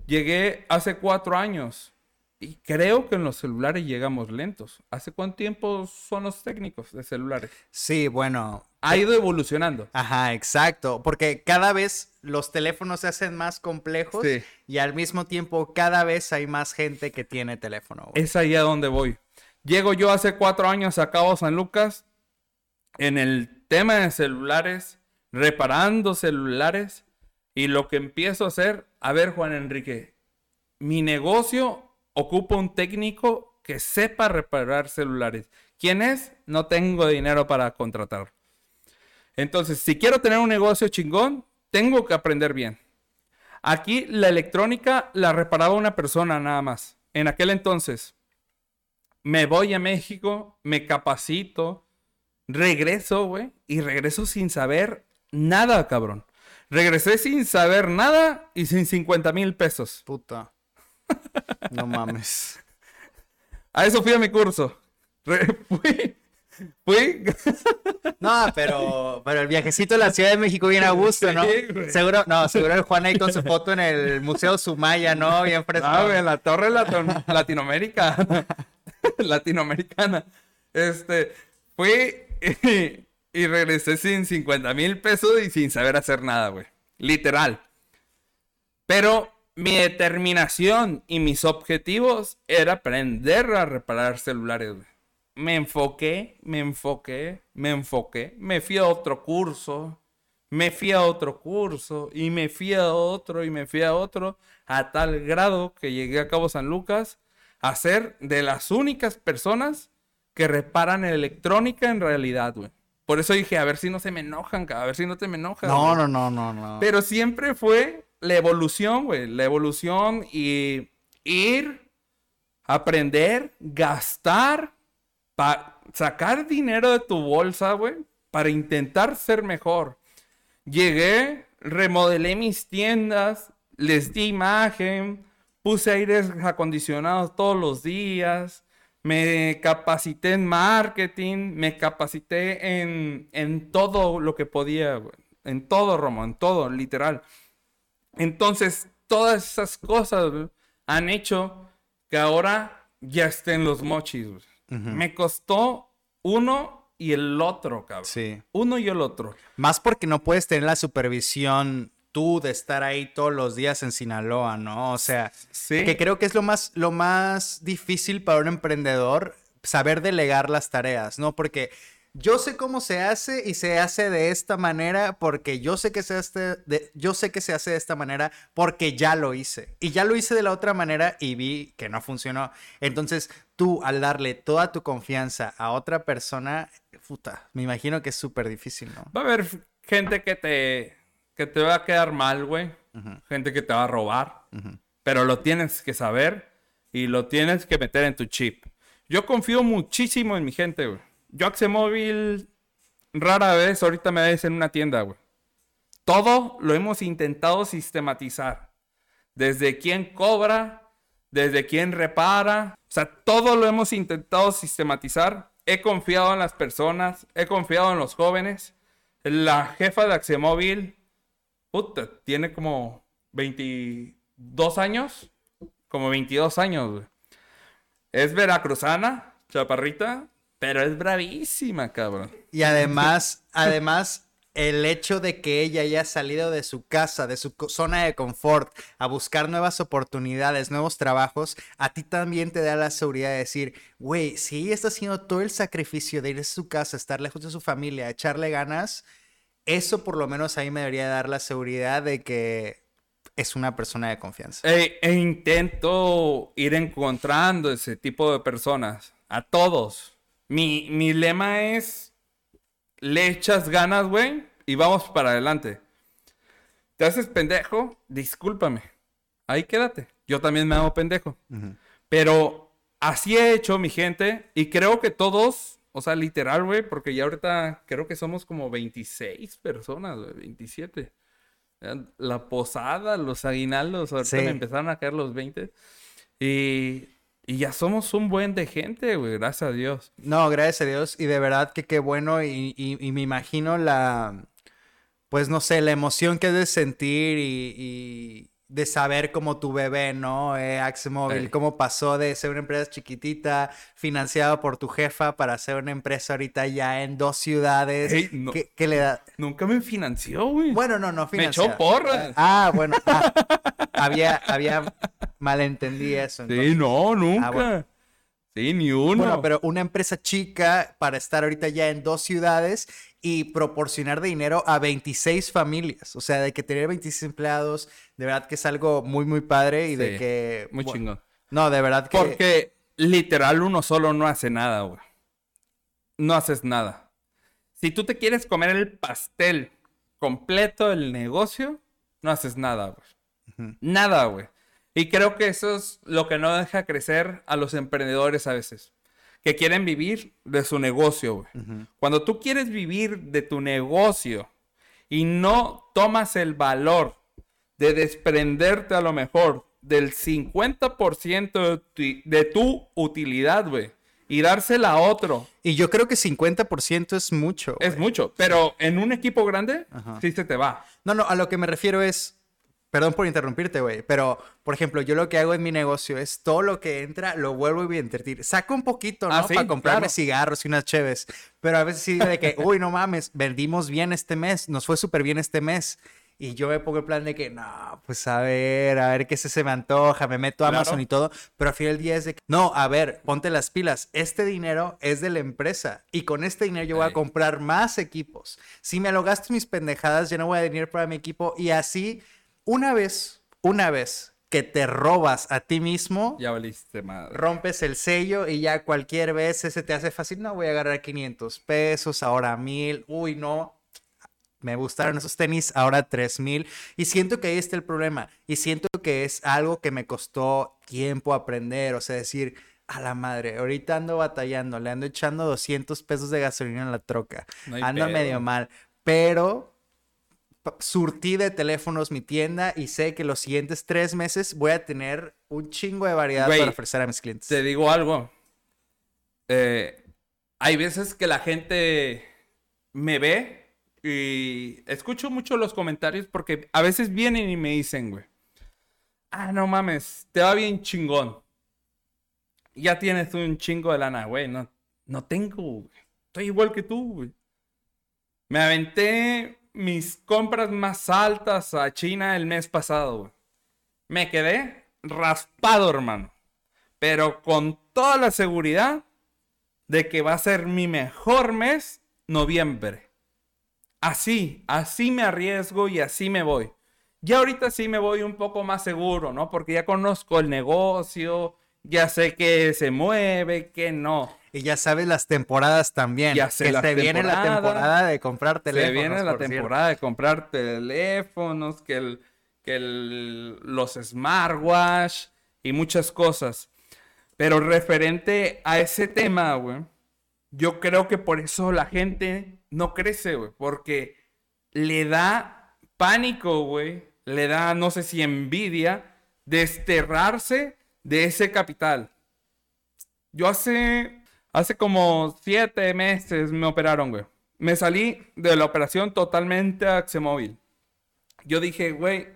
llegué hace cuatro años y creo que en los celulares llegamos lentos. ¿Hace cuánto tiempo son los técnicos de celulares? Sí, bueno. Ha ido evolucionando. Ajá, exacto. Porque cada vez los teléfonos se hacen más complejos Sí. y al mismo tiempo cada vez hay más gente que tiene teléfono. güey. Es ahí a donde voy. Llego yo hace cuatro años a Cabo San Lucas en el tema de celulares, reparando celulares, y lo que empiezo a hacer, a ver Juan Enrique, mi negocio ocupa un técnico que sepa reparar celulares. ¿Quién es? No tengo dinero para contratar. Entonces, si quiero tener un negocio chingón, tengo que aprender bien. Aquí la electrónica la reparaba una persona nada más. En aquel entonces, me voy a México, me capacito, regreso, güey, y regreso sin saber nada, cabrón. Regresé sin saber nada y sin 50 mil pesos. Puta. No mames. A eso fui a mi curso. Re- fui, fui, No, pero, pero el viajecito a la Ciudad de México bien a gusto, ¿no? Sí. Seguro, no, seguro el Juan ahí con su foto en el Museo Sumaya, ¿no? Bien fresco. Ah, güey, en la torre Latinoamérica. Latinoamericana. Este, fui y, y regresé sin 50 mil pesos y sin saber hacer nada, güey. Literal. Pero mi determinación y mis objetivos era aprender a reparar celulares, güey. Me enfoqué, me enfoqué, me enfoqué. Me fui a otro curso, me fui a otro curso y me fui a otro y me fui a otro a tal grado que llegué a Cabo San Lucas a ser de las únicas personas que reparan electrónica en realidad, güey. Por eso dije, a ver si no se me enojan, a ver si no te me enojas. No, güey. no, no, no, no. Pero siempre fue la evolución, güey. La evolución y ir, aprender, gastar, para sacar dinero de tu bolsa, güey, para intentar ser mejor. Llegué, remodelé mis tiendas, les di imagen, puse aires acondicionados todos los días, me capacité en marketing, me capacité en, en todo lo que podía, güey. En todo, Romo, en todo, literal. Entonces, todas esas cosas han hecho que ahora ya estén los mochis. güey. Me costó uno y el otro, cabrón. Sí. Uno y el otro. Más porque no puedes tener la supervisión tú de estar ahí todos los días en Sinaloa, ¿no? O sea, Sí. que creo que es lo más, lo más difícil para un emprendedor saber delegar las tareas, ¿no? Porque yo sé cómo se hace y se hace de esta manera porque yo sé que se hace de, yo sé que se hace de esta manera porque ya lo hice. Y ya lo hice de la otra manera y vi que no funcionó. Entonces, tú al darle toda tu confianza a otra persona, puta, me imagino que es súper difícil, ¿no? Va a haber gente que te, que te va a quedar mal, güey. Gente que te va a robar. Pero lo tienes que saber y lo tienes que meter en tu chip. Yo confío muchísimo en mi gente, güey. Yo Axemóvil rara vez ahorita me ves en una tienda, güey. Todo lo hemos intentado sistematizar. Desde quién cobra, desde quién repara. O sea, todo lo hemos intentado sistematizar. He confiado en las personas, he confiado en los jóvenes. La jefa de Axemóvil, puta, tiene como 22 años. Como 22 años, güey. Es veracruzana, chaparrita, pero es bravísima, cabrón. Y además, además, el hecho de que ella haya salido de su casa, de su zona de confort, a buscar nuevas oportunidades, nuevos trabajos, a ti también te da la seguridad de decir, güey, si ella está haciendo todo el sacrificio de ir a su casa, estar lejos de su familia, echarle ganas, eso por lo menos a mí me debería dar la seguridad de que es una persona de confianza. E, e, intento ir encontrando ese tipo de personas, a todos. Mi, mi lema es, le echas ganas, güey, y vamos para adelante. Te haces pendejo, discúlpame. Ahí quédate. Yo también me hago pendejo. Pero así he hecho mi gente y creo que todos, o sea, literal, güey, porque ya ahorita creo que somos como 26 personas, güey, 27. La posada, los aguinaldos, ahorita me empezaron a caer los 20. Y, y ya somos un buen de gente, güey, gracias a Dios. No, gracias a Dios. Y de verdad que qué bueno. Y, y, me imagino la, pues no sé, la emoción que es de sentir y de saber cómo tu bebé, ¿no? Eh, Axmóvil, cómo pasó de ser una empresa chiquitita, financiada por tu jefa, para ser una empresa ahorita ya en dos ciudades. ¿Qué, le da? Nunca me financió, güey. Bueno, no, no financió. Me echó porras. Ah, bueno. Ah, había, había malentendí eso. Sí, no, ah, nunca. Sí, ni uno. Bueno, pero una empresa chica para estar ahorita ya en dos ciudades y proporcionar dinero a 26 familias. O sea, de que tener 26 empleados, de verdad que es algo muy, muy padre y de que... Muy chingón. No, de verdad que... Porque literal uno solo no hace nada, güey. No haces nada. Si tú te quieres comer el pastel completo del negocio, no haces nada, güey. Nada, güey. Y creo que eso es lo que no deja crecer a los emprendedores a veces. Que quieren vivir de su negocio. Cuando tú quieres vivir de tu negocio y no tomas el valor de desprenderte a lo mejor del 50% de tu, utilidad, güey, y dársela a otro. Y yo creo que 50% es mucho. Es mucho, pero en un equipo grande, sí se te va. No, no, a lo que me refiero es, Perdón por interrumpirte, güey, pero por ejemplo, yo lo que hago en mi negocio es todo lo que entra lo vuelvo a invertir. Saco un poquito, ¿no? Ah, Para comprarme cigarros y unas cheves. Pero a veces sí de que, uy, no mames, vendimos bien este mes, nos fue súper bien este mes. Y yo me pongo el plan de que, no, pues a ver, a ver qué se, se me antoja, me meto a Amazon y todo. Pero al final del día es de que, no, a ver, ponte las pilas. Este dinero es de la empresa. Y con este dinero yo voy a comprar más equipos. Si me lo gasto mis pendejadas, ya no voy a venir para mi equipo. Y así una vez, una vez que te robas a ti mismo, ya valiste madre. Rompes el sello y ya cualquier vez se te hace fácil. No, voy a agarrar 500 pesos, ahora 1000. Uy, no. Me gustaron esos tenis, ahora 3000. Y siento que ahí está el problema. Y siento que es algo que me costó tiempo aprender. O sea, decir, a la madre, ahorita ando batallando, le ando echando 200 pesos de gasolina en la troca. ando medio mal. Pero surtí de teléfonos mi tienda y sé que los siguientes tres meses voy a tener un chingo de variedad para ofrecer a mis clientes. Te digo algo. Eh, hay veces que la gente me ve y escucho mucho los comentarios porque a veces vienen y me dicen, güey, ah, no mames, te va bien chingón. Ya tienes un chingo de lana, güey. No, no tengo, Estoy igual que tú, güey. Me aventé mis compras más altas a China el mes pasado, Me quedé raspado, hermano. Pero con toda la seguridad de que va a ser mi mejor mes noviembre. Así, así me arriesgo y así me voy. Ya ahorita sí me voy un poco más seguro, ¿no? Porque ya conozco el negocio, ya sé que se mueve, que no. Y ya sabes las temporadas también. Ya sé que se viene la temporada de comprar teléfonos. Se viene la cierto. temporada de comprar teléfonos, que, el, que el- los smartwatch y muchas cosas. Pero referente a ese tema, güey, yo creo que por eso la gente no crece, güey, porque le da pánico, güey, le da, no sé si envidia, desterrarse de ese capital. Yo hace, hace como siete meses me operaron, güey. Me salí de la operación totalmente a Axemóvil. Yo dije, güey,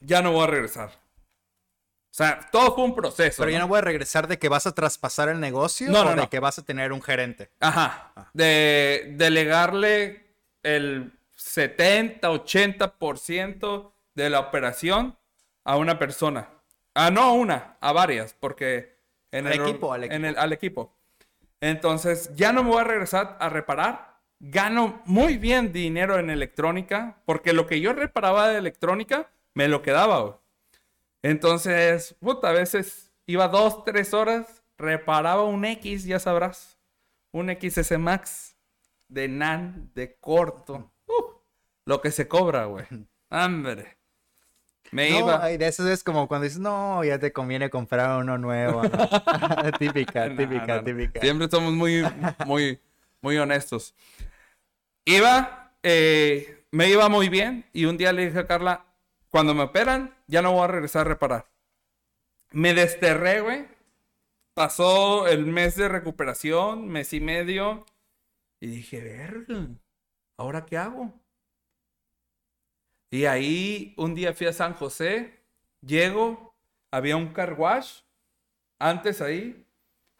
ya no voy a regresar. O sea, todo fue un proceso. Pero ¿no? ya no voy a regresar de que vas a traspasar el negocio No, o no, de que vas a tener un gerente. Ajá. De delegarle el 70, 80% de la operación a una persona. Ah, no a una, a varias, porque en Al el equipo, al en el- al equipo. Entonces, ya no me voy a regresar a reparar. Gano muy bien dinero en electrónica, porque lo que yo reparaba de electrónica me lo quedaba. güey. Entonces, puta, a veces iba dos, tres horas, reparaba un X, ya sabrás. Un XS Max de NAN, de corto. Uh, lo que se cobra, güey. Hambre. Me No, iba. ay, de eso es como cuando dices, no, ya te conviene comprar uno nuevo. típica, No, típica, no, típica. Siempre somos muy, muy, muy honestos. Iba, eh, me iba muy bien y un día le dije a Carla, cuando me operan, ya no voy a regresar a reparar. Me desterré, güey. Pasó el mes de recuperación, mes y medio. Y dije, verga, ¿ahora qué hago? Y ahí un día fui a San José, llego, había un car wash antes ahí,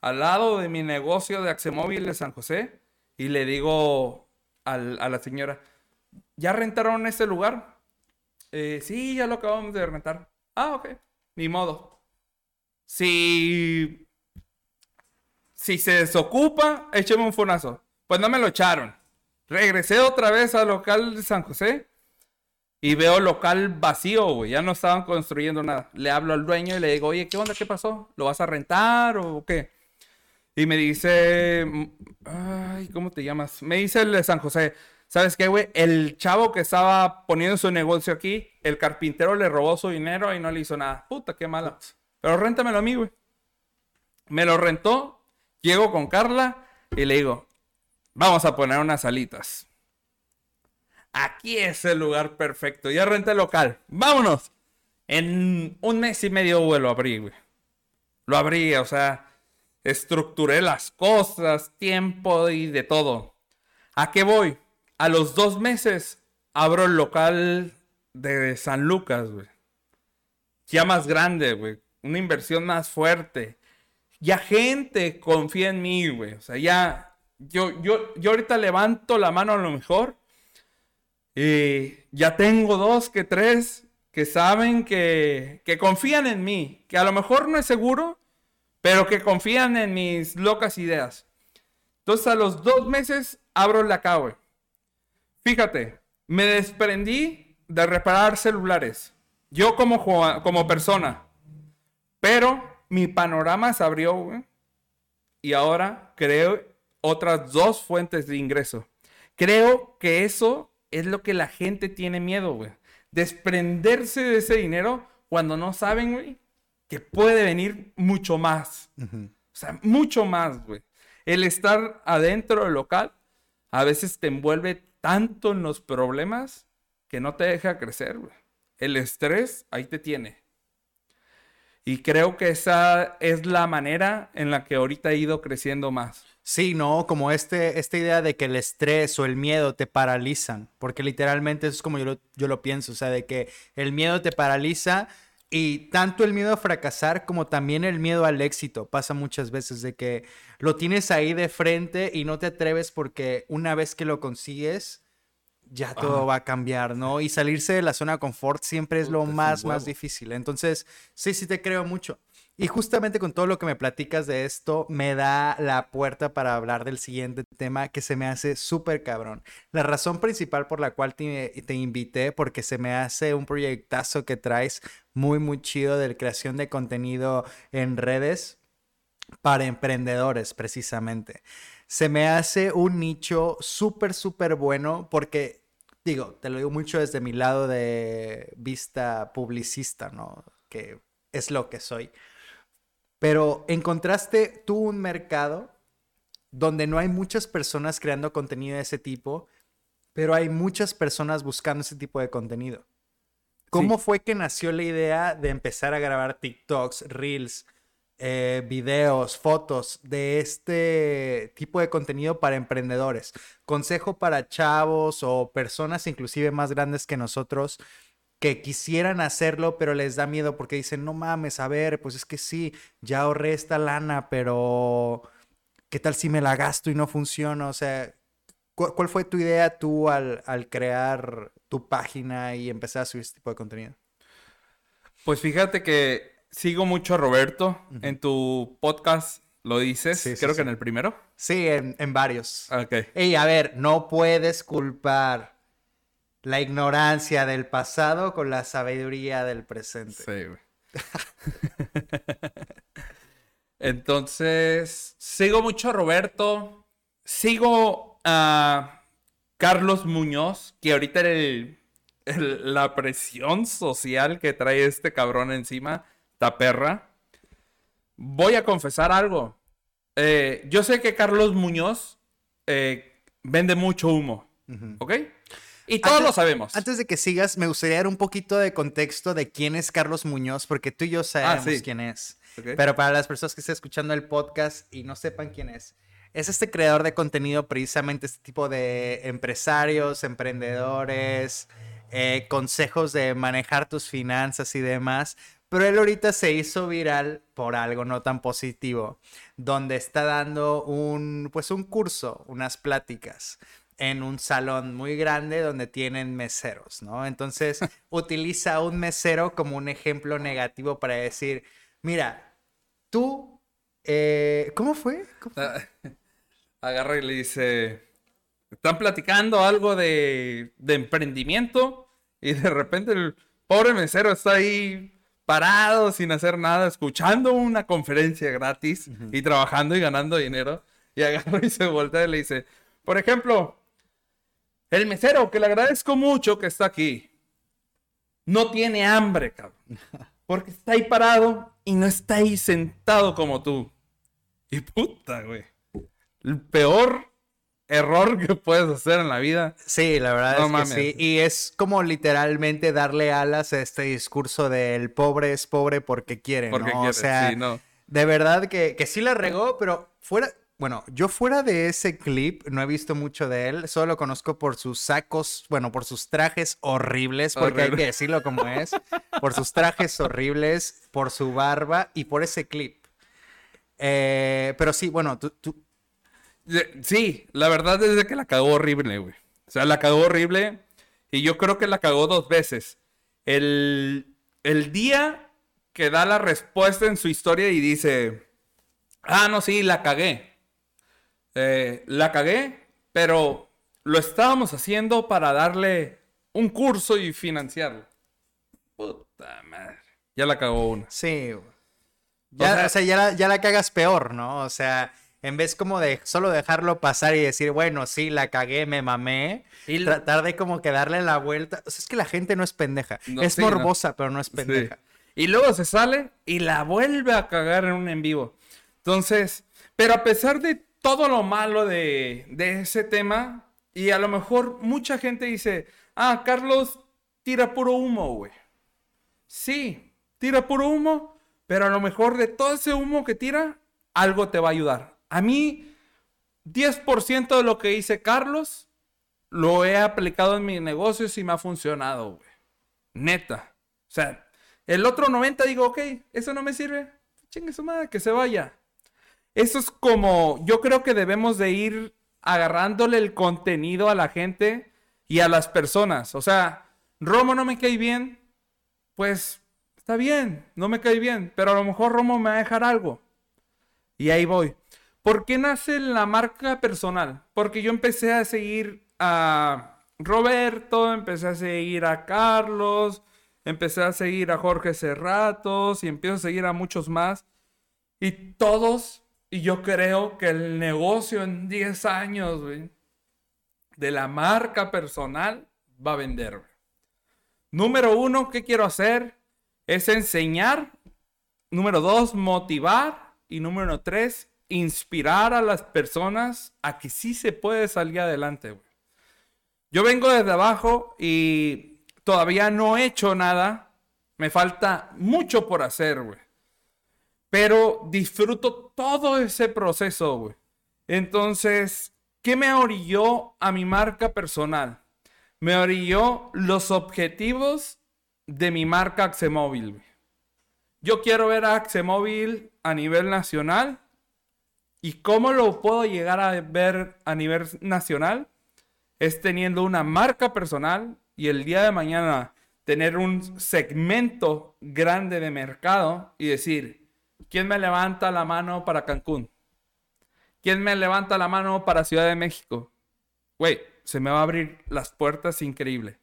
al lado de mi negocio de Axemóvil de San José, y le digo al- a la señora, ¿ya rentaron ese lugar? "Eh, sí, ya lo acabamos de rentar. Ah, ok, ni modo. Si, si se desocupa, écheme un fonazo. Pues no me lo echaron. Regresé otra vez al local de San José y veo local vacío, güey. Ya no estaban construyendo nada. Le hablo al dueño y le digo, oye, ¿qué onda? ¿Qué pasó? ¿Lo vas a rentar o qué? Y me dice, ay, ¿cómo te llamas? Me dice el de San José, ¿sabes qué, güey? El chavo que estaba poniendo su negocio aquí, el carpintero le robó su dinero y no le hizo nada. Puta, qué mala. Pero réntamelo a mí, güey. Me lo rentó, llego con Carla y le digo, vamos a poner unas alitas. Aquí es el lugar perfecto. Ya renté local. Vámonos. En un mes y medio, lo abrí, güey. Lo abrí, o sea, estructuré las cosas, tiempo y de todo. ¿A qué voy? A los dos meses abro el local de San Lucas, güey. Ya más grande, güey. Una inversión más fuerte. Ya gente confía en mí, güey. O sea, ya. Yo, yo, yo ahorita levanto la mano a lo mejor. Y ya tengo dos que tres que saben que, que confían en mí. Que a lo mejor no es seguro, pero que confían en mis locas ideas. Entonces a los dos meses abro la güey. Fíjate, me desprendí de reparar celulares. Yo como, como persona. Pero mi panorama se abrió. Y ahora creo otras dos fuentes de ingreso. Creo que eso es lo que la gente tiene miedo, güey. Desprenderse de ese dinero cuando no saben, güey, que puede venir mucho más. O sea, mucho más, güey. El estar adentro del local a veces te envuelve tanto en los problemas que no te deja crecer, güey. El estrés ahí te tiene. Y creo que esa es la manera en la que ahorita he ido creciendo más. Sí, no, como este, esta idea de que el estrés o el miedo te paralizan, porque literalmente es como yo lo, yo lo pienso, o sea, de que el miedo te paraliza y tanto el miedo a fracasar como también el miedo al éxito pasa muchas veces de que lo tienes ahí de frente y no te atreves porque una vez que lo consigues ya todo va a cambiar, ¿no? Y salirse de la zona de confort siempre es lo más, más difícil. Entonces, sí, sí te creo mucho. Y justamente con todo lo que me platicas de esto, me da la puerta para hablar del siguiente tema que se me hace súper cabrón. La razón principal por la cual te, te, invité, porque se me hace un proyectazo que traes muy, muy chido de creación de contenido en redes para emprendedores, precisamente. Se me hace un nicho súper, súper bueno porque, digo, te lo digo mucho desde mi lado de vista publicista, ¿no? Que es lo que soy pero encontraste tú un mercado donde no hay muchas personas creando contenido de ese tipo, pero hay muchas personas buscando ese tipo de contenido. ¿Cómo fue que nació la idea de empezar a grabar TikToks, Reels, eh, videos, fotos de este tipo de contenido para emprendedores? Consejo para chavos o personas inclusive más grandes que nosotros que quisieran hacerlo, pero les da miedo porque dicen, no mames, a ver, pues es que sí, ya ahorré esta lana, pero ¿qué tal si me la gasto y no funciona? O sea, ¿cuál, fue tu idea tú al, crear tu página y empezar a subir este tipo de contenido? Pues fíjate que sigo mucho a Roberto. En tu podcast lo dices, creo que en el primero. Sí, en, en varios. Ok. Y a ver, no puedes culpar la ignorancia del pasado con la sabiduría del presente. Sí, güey. Entonces, sigo mucho a Roberto, sigo a Carlos Muñoz, que ahorita el, la presión social que trae este cabrón encima, perra. Voy a confesar algo. Eh, yo sé que Carlos Muñoz eh, vende mucho humo, ¿ok? Y todos lo sabemos. Antes de que sigas, me gustaría dar un poquito de contexto de quién es Carlos Muñoz, porque tú y yo sabemos ah, quién es. Pero para las personas que estén escuchando el podcast y no sepan quién es, es este creador de contenido, precisamente este tipo de empresarios, emprendedores, eh, consejos de manejar tus finanzas y demás. Pero él ahorita se hizo viral por algo no tan positivo, donde está dando un, pues un curso, unas pláticas en un salón muy grande donde tienen meseros, ¿no? Entonces utiliza un mesero como un ejemplo negativo para decir, mira, tú, eh, ¿cómo fue? Ah, agarra y le dice, están platicando algo de, de emprendimiento y de repente el pobre mesero está ahí parado sin hacer nada, escuchando una conferencia gratis y trabajando y ganando dinero. Y agarra y se voltea y le dice, por ejemplo, el mesero, que le agradezco mucho que está aquí, no tiene hambre, cabrón. Porque está ahí parado y no está ahí sentado como tú. Y puta, güey. El peor error que puedes hacer en la vida. Sí, la verdad es que sí. Y es como literalmente darle alas a este discurso del pobre es pobre porque quiere, porque ¿no? o sea, de verdad que, que sí la regó, pero fuera, bueno, yo fuera de ese clip no he visto mucho de él, solo lo conozco por sus sacos, bueno, por sus trajes horribles, porque hay que decirlo como es, por sus trajes horribles, por su barba y por ese clip. Eh, pero sí, bueno, tú, Sí, la verdad es que la cagó horrible, güey. O sea, la cagó horrible y yo creo que la cagó dos veces. El, el día que da la respuesta en su historia y dice, ah, no, sí, la cagué. Eh, la cagué, pero lo estábamos haciendo para darle un curso y financiarlo. Puta madre. Ya la cagó una. Sí. Ya, o sea, ya, la, ya la cagas peor, ¿no? O sea, en vez como de solo dejarlo pasar y decir, bueno, sí, la cagué, me mamé, y tratar de como que darle la vuelta. O sea, es que la gente no es pendeja. es morbosa, pero no es pendeja. Y luego se sale y la vuelve a cagar en un en vivo. Entonces, pero a pesar de todo lo malo de, ese tema. Y a lo mejor mucha gente dice, ah, Carlos tira puro humo, güey. Sí, tira puro humo, pero a lo mejor de todo ese humo que tira, algo te va a ayudar. A mí, 10% de lo que dice Carlos, lo he aplicado en mis negocios y me ha funcionado, güey. Neta. O sea, el otro 90 digo, ok, eso no me sirve. Chingue su madre, que se vaya. Eso es como, yo creo que debemos de ir agarrándole el contenido a la gente y a las personas. O sea, Romo no me cae bien, pues Está bien, no me cae bien, pero a lo mejor Romo me va a dejar algo. Y ahí voy. ¿Por qué nace la marca personal? Porque yo empecé a seguir a Roberto, empecé a seguir a Carlos, empecé a seguir a Jorge Cerratos y empiezo a seguir a muchos más. Y todos, y yo creo que el negocio en 10 años, de la marca personal va a vender. Número uno, ¿qué quiero hacer? Es enseñar. Número dos, motivar. Y número tres, inspirar a las personas a que sí se puede salir adelante. Yo vengo desde abajo y todavía no he hecho nada. Me falta mucho por hacer, güey. Pero disfruto todo ese proceso, güey. Entonces, ¿qué me orilló a mi marca personal? Me orilló los objetivos de mi marca Axemóvil. Yo quiero ver a Axemóvil a nivel nacional. ¿Y cómo lo puedo llegar a ver a nivel nacional? Es teniendo una marca personal y el día de mañana tener un segmento grande de mercado y decir, ¿Quién me levanta la mano para Cancún? ¿Quién me levanta la mano para Ciudad de México? Güey, se me va a abrir las puertas increíble.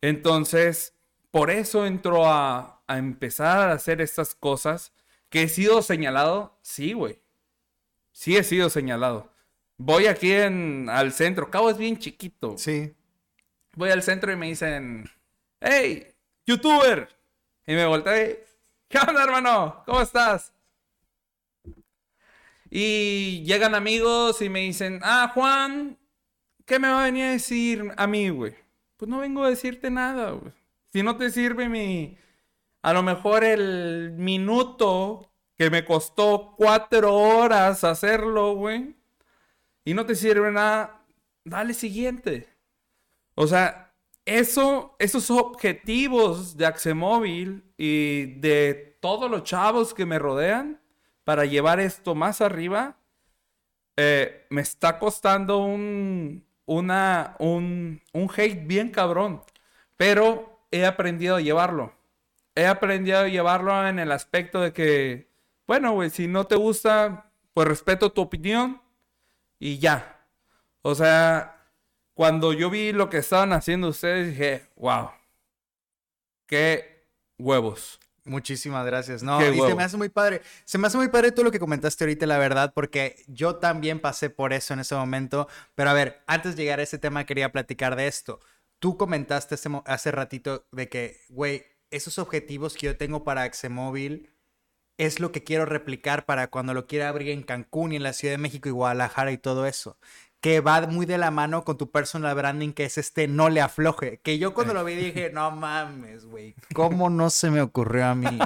Entonces, por eso entro a, a empezar a hacer estas cosas que he sido señalado. Sí, güey. Sí he sido señalado. Voy aquí en, al centro. Cabo es bien chiquito. Sí. Voy al centro y me dicen, hey, youtuber. Y me volteé, ¿Qué onda, hermano? ¿Cómo estás? Y llegan amigos y me dicen, ah, Juan, ¿qué me va a venir a decir a mí, güey? Pues no vengo a decirte nada, güey. Si no te sirve mi, a lo mejor el minuto que me costó cuatro horas hacerlo, güey, y no te sirve nada, dale siguiente. O sea, eso, esos objetivos de Axemóvil y de todos los chavos que me rodean para llevar esto más arriba, eh, me está costando un, una, un, un hate bien cabrón. Pero he aprendido a llevarlo. He aprendido a llevarlo en el aspecto de que, bueno, güey, si no te gusta, pues respeto tu opinión y ya. O sea, cuando yo vi lo que estaban haciendo ustedes, dije, wow, qué huevos. Muchísimas gracias. No, y se me hace muy padre. Se me hace muy padre todo lo que comentaste ahorita, la verdad, porque yo también pasé por eso en ese momento. Pero a ver, antes de llegar a ese tema, quería platicar de esto. Tú comentaste hace, hace ratito de que, güey, esos objetivos que yo tengo para Axemóvil es lo que quiero replicar para cuando lo quiera abrir en Cancún y en la Ciudad de México y Guadalajara y todo eso que va muy de la mano con tu personal branding, que es este no le afloje. Que yo cuando lo vi dije, no mames, güey, ¿cómo no se me ocurrió a mí?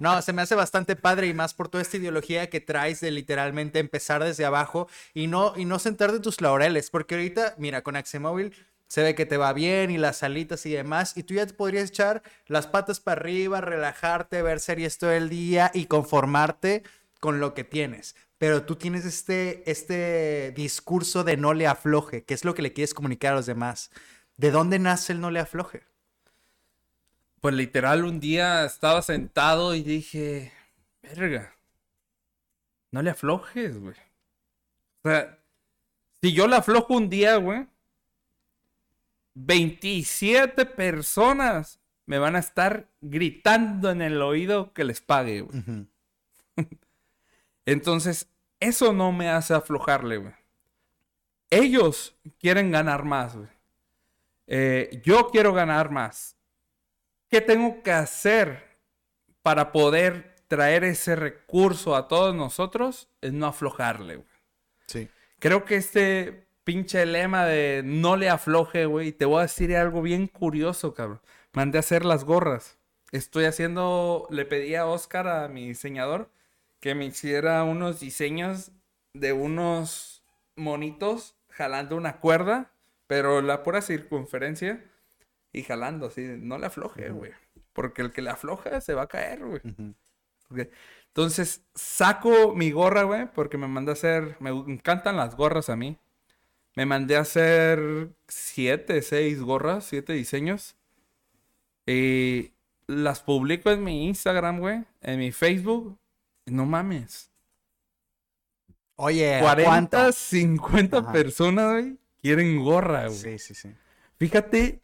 No, se me hace bastante padre y más por toda esta ideología que traes de literalmente empezar desde abajo y no, y no tus laureles, porque ahorita, mira, con Axemóvil se ve que te va bien y las salitas y demás, y tú ya te podrías echar las patas para arriba, relajarte, ver series todo el día y conformarte con lo que tienes pero tú tienes este, este discurso de no le afloje, que es lo que le quieres comunicar a los demás. ¿De dónde nace el no le afloje? Pues literal, un día estaba sentado y dije, verga, no le aflojes, güey. O sea, si yo le aflojo un día, güey, 27 personas me van a estar gritando en el oído que les pague, güey. Entonces, eso no me hace aflojarle, güey. Ellos quieren ganar más, güey. Eh, yo quiero ganar más. ¿Qué tengo que hacer para poder traer ese recurso a todos nosotros? Es no aflojarle, güey. Sí. Creo que este pinche lema de no le afloje, güey. Te voy a decir algo bien curioso, cabrón. Mandé a hacer las gorras. Estoy haciendo, le pedí a Oscar, a mi diseñador, que me hiciera unos diseños de unos monitos jalando una cuerda, pero la pura circunferencia y jalando así, no le afloje, güey. Porque el que le afloja se va a caer, güey. Entonces, saco mi gorra, güey, porque me mandé a hacer, me encantan las gorras a mí. Me mandé a hacer siete, seis gorras, siete diseños. Y las publico en mi Instagram, güey, en mi Facebook. No mames. Oye, ¿a 40, ¿cuánto? 50 Ajá. personas, güey, quieren gorra, güey. Sí, sí, sí. Fíjate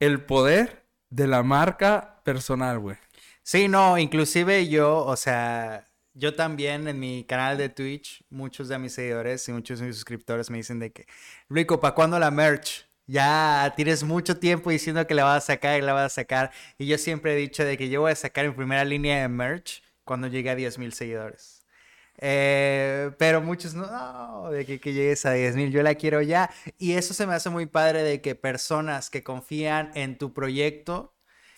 el poder de la marca personal, güey. Sí, no, inclusive yo, o sea, yo también en mi canal de Twitch, muchos de mis seguidores y muchos de mis suscriptores me dicen de que, Rico, ¿para cuándo la merch? Ya tienes mucho tiempo diciendo que la vas a sacar y la vas a sacar. Y yo siempre he dicho de que yo voy a sacar en primera línea de merch cuando llegue a 10 mil seguidores. Eh, pero muchos no, de que, que llegues a 10 mil, yo la quiero ya. Y eso se me hace muy padre de que personas que confían en tu proyecto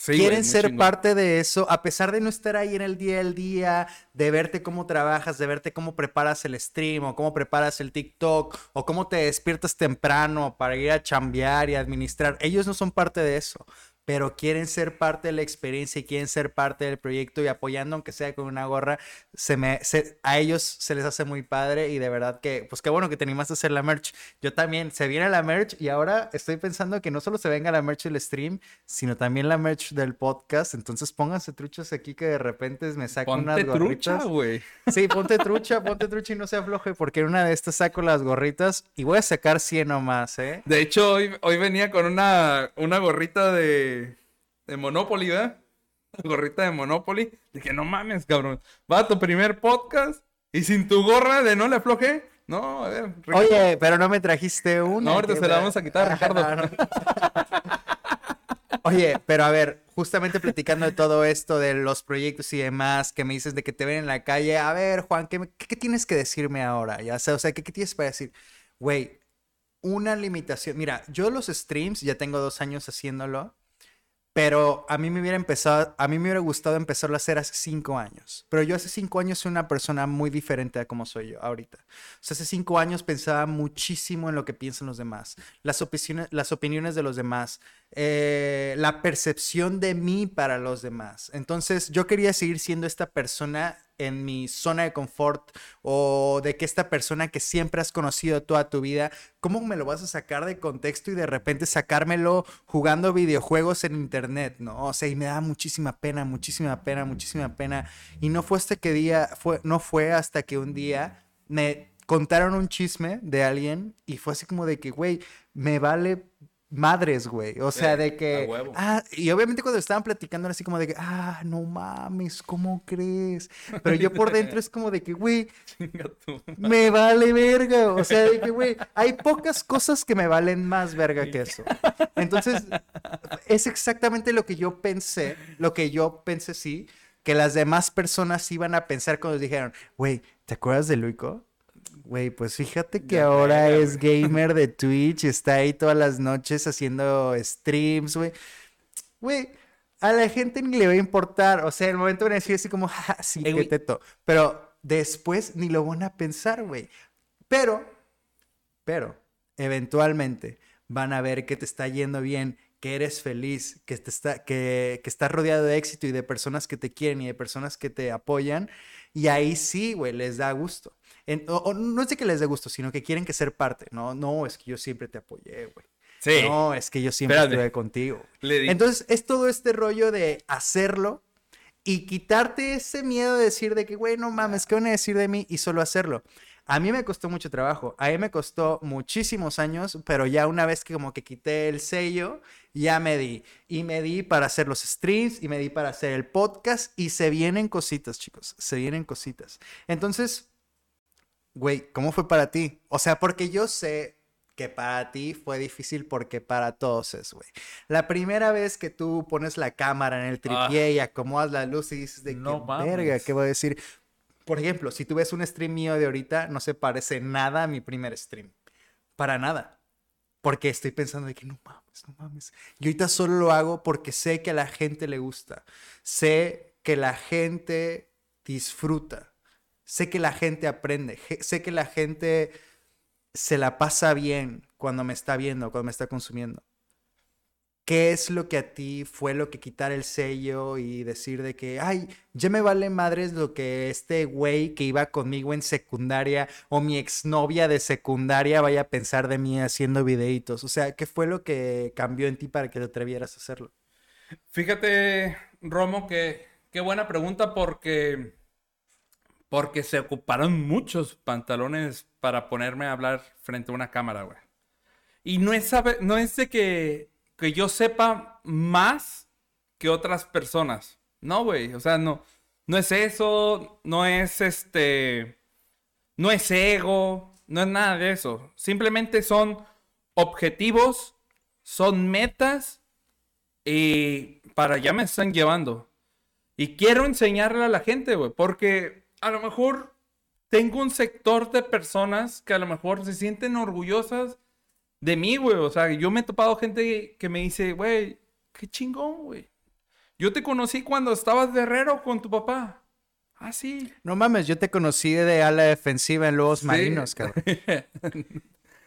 Sí, quieren ser chingón. parte de eso, a pesar de no estar ahí en el día al día, de verte cómo trabajas, de verte cómo preparas el stream o cómo preparas el TikTok o cómo te despiertas temprano para ir a chambear y administrar. Ellos no son parte de eso, pero quieren ser parte de la experiencia y quieren ser parte del proyecto y apoyando, aunque sea con una gorra, se me, se- a ellos se les hace muy padre y de verdad que, pues qué bueno que te animaste a hacer la merch. Yo también, se viene la merch y ahora estoy pensando que no solo se venga la merch del stream, sino también la merch del podcast. Entonces pónganse truchos aquí que de repente me saco unas Ponte trucha, gorritas. güey. Sí, ponte trucha, ponte trucha y no se afloje porque en una de estas saco las gorritas y voy a sacar 100 nomás, ¿eh? De hecho, hoy, hoy venía con una, una gorrita de, de Monopoly, ¿verdad? Gorrita de Monopoly. Dije, no mames, cabrón. Va a tu primer podcast y sin tu gorra de no le afloje. No, a ver. Ricardo. Oye, pero no me trajiste una. No, ahorita se la vamos a quitar, Ricardo. No, no. Oye, pero a ver, justamente platicando de todo esto, de los proyectos y demás, que me dices de que te ven en la calle, a ver, Juan, ¿qué, me- qué- qué tienes que decirme ahora? Ya sé, o sea, ¿qué, qué tienes para decir? Güey, una limitación. Mira, yo los streams, ya tengo dos años haciéndolo, pero a mí me hubiera empezado, a mí me hubiera gustado empezarlo a hacer hace cinco años. Pero yo hace cinco años soy una persona muy diferente a como soy yo ahorita. O sea, hace cinco años pensaba muchísimo en lo que piensan los demás, las opiniones, las opiniones de los demás, eh, la percepción de mí para los demás. Entonces, yo quería seguir siendo esta persona en mi zona de confort o de que esta persona que siempre has conocido toda tu vida, ¿cómo me lo vas a sacar de contexto y de repente sacármelo jugando videojuegos en internet, ¿no? O sea, y me da muchísima pena, muchísima pena, muchísima pena. Y no fue hasta que día, fue, no fue hasta que un día me contaron un chisme de alguien y fue así como de que, güey, me vale madres, güey. O sea, de a que... huevo. Ah, y obviamente cuando estaban platicando era así como de que, ah, no mames, ¿cómo crees? Pero yo por dentro es como de que, güey, me vale verga. O sea, de que, güey, hay pocas cosas que me valen más verga que eso. Entonces, es exactamente lo que yo pensé, lo que yo pensé, sí, que las demás personas iban a pensar cuando dijeron, güey, ¿te acuerdas de Luico? Güey, pues fíjate que Ya ahora es gamer de Twitch, está ahí todas las noches haciendo streams, güey. Güey, a la gente ni le va a importar. O sea, el momento van a decir así como, "Ja, sí, Eh, qué teto. Pero después ni lo van a pensar, güey. Pero, pero, eventualmente van a ver que te está yendo bien, que eres feliz, que, te está, que, que estás rodeado de éxito y de personas que te quieren y de personas que te apoyan. Y ahí sí, güey, les da gusto. En- o, o no es de que les dé gusto, sino que quieren que ser parte. No, no, es que yo siempre te apoyé, güey. Sí. No, es que yo siempre Espérate. estuve contigo. Le Entonces, es todo este rollo de hacerlo y quitarte ese miedo de decir de que, güey, no mames, ¿qué van a decir de mí? Y solo hacerlo. A mí me costó mucho trabajo, a mí me costó muchísimos años, pero ya una vez que como que quité el sello, ya me di. Y me di para hacer los streams, y me di para hacer el podcast, y se vienen cositas, chicos, se vienen cositas. Entonces, güey, ¿cómo fue para ti? O sea, porque yo sé que para ti fue difícil porque para todos es, güey. La primera vez que tú pones la cámara en el tripié y acomodas la luz y dices de Ah. No qué mames. verga, ¿qué voy a decir? Por ejemplo, si tú ves un stream mío de ahorita, no se parece nada a mi primer stream. Para nada. Porque estoy pensando de que no mames, no mames. Y ahorita solo lo hago porque sé que a la gente le gusta. Sé que la gente disfruta. Sé que la gente aprende. Sé que la gente se la pasa bien cuando me está viendo, cuando me está consumiendo. ¿Qué es lo que a ti fue lo que quitar el sello y decir de que, ay, ya me vale madres lo que este güey que iba conmigo en secundaria o mi exnovia de secundaria vaya a pensar de mí haciendo videitos? O sea, ¿qué fue lo que cambió en ti para que te atrevieras a hacerlo? Fíjate, Romo, que qué buena pregunta porque porque se ocuparon muchos pantalones para ponerme a hablar frente a una cámara, güey. Y no es, no es de que, que yo sepa más que otras personas. No, güey. O sea, no, no es eso, no es este, no es ego, no es nada de eso. Simplemente son objetivos, son metas y para allá me están llevando. Y quiero enseñarle a la gente, güey, porque a lo mejor tengo un sector de personas que a lo mejor se sienten orgullosas de mí, güey. O sea, yo me he topado gente que me dice, güey, qué chingón, güey. Yo te conocí cuando estabas de herrero con tu papá. Ah, sí. No mames, yo te conocí de ala defensiva en Lobos Marinos, cabrón.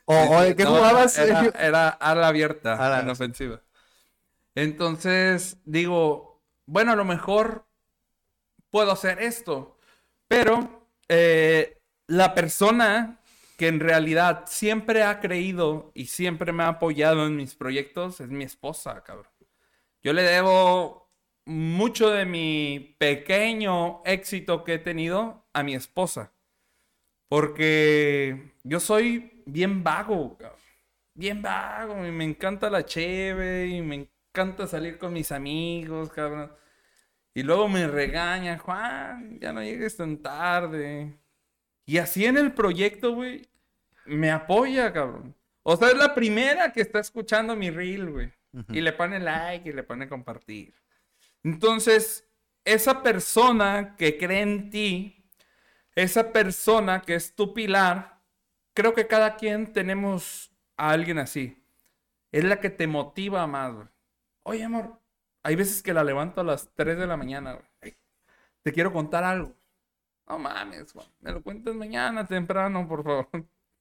o, de qué jugabas. Era, ala abierta en ofensiva. Entonces, digo, bueno, a lo mejor puedo hacer esto. Pero eh, la persona que en realidad siempre ha creído y siempre me ha apoyado en mis proyectos es mi esposa, cabrón. Yo le debo mucho de mi pequeño éxito que he tenido a mi esposa. Porque yo soy bien vago, bien vago, y me encanta la cheve, y me encanta salir con mis amigos, cabrón. Y luego me regaña, Juan, ya no llegues tan tarde. Y así en el proyecto, güey, me apoya, cabrón. O sea, es la primera que está escuchando mi reel, güey. Y le pone like y le pone compartir. Entonces, esa persona que cree en ti, esa persona que es tu pilar, creo que cada quien tenemos a alguien así. Es la que te motiva más, güey. Oye, amor, hay veces que la levanto a las 3 de la mañana, güey. Te quiero contar algo. No mames, güey. Me lo cuentas mañana temprano, por favor.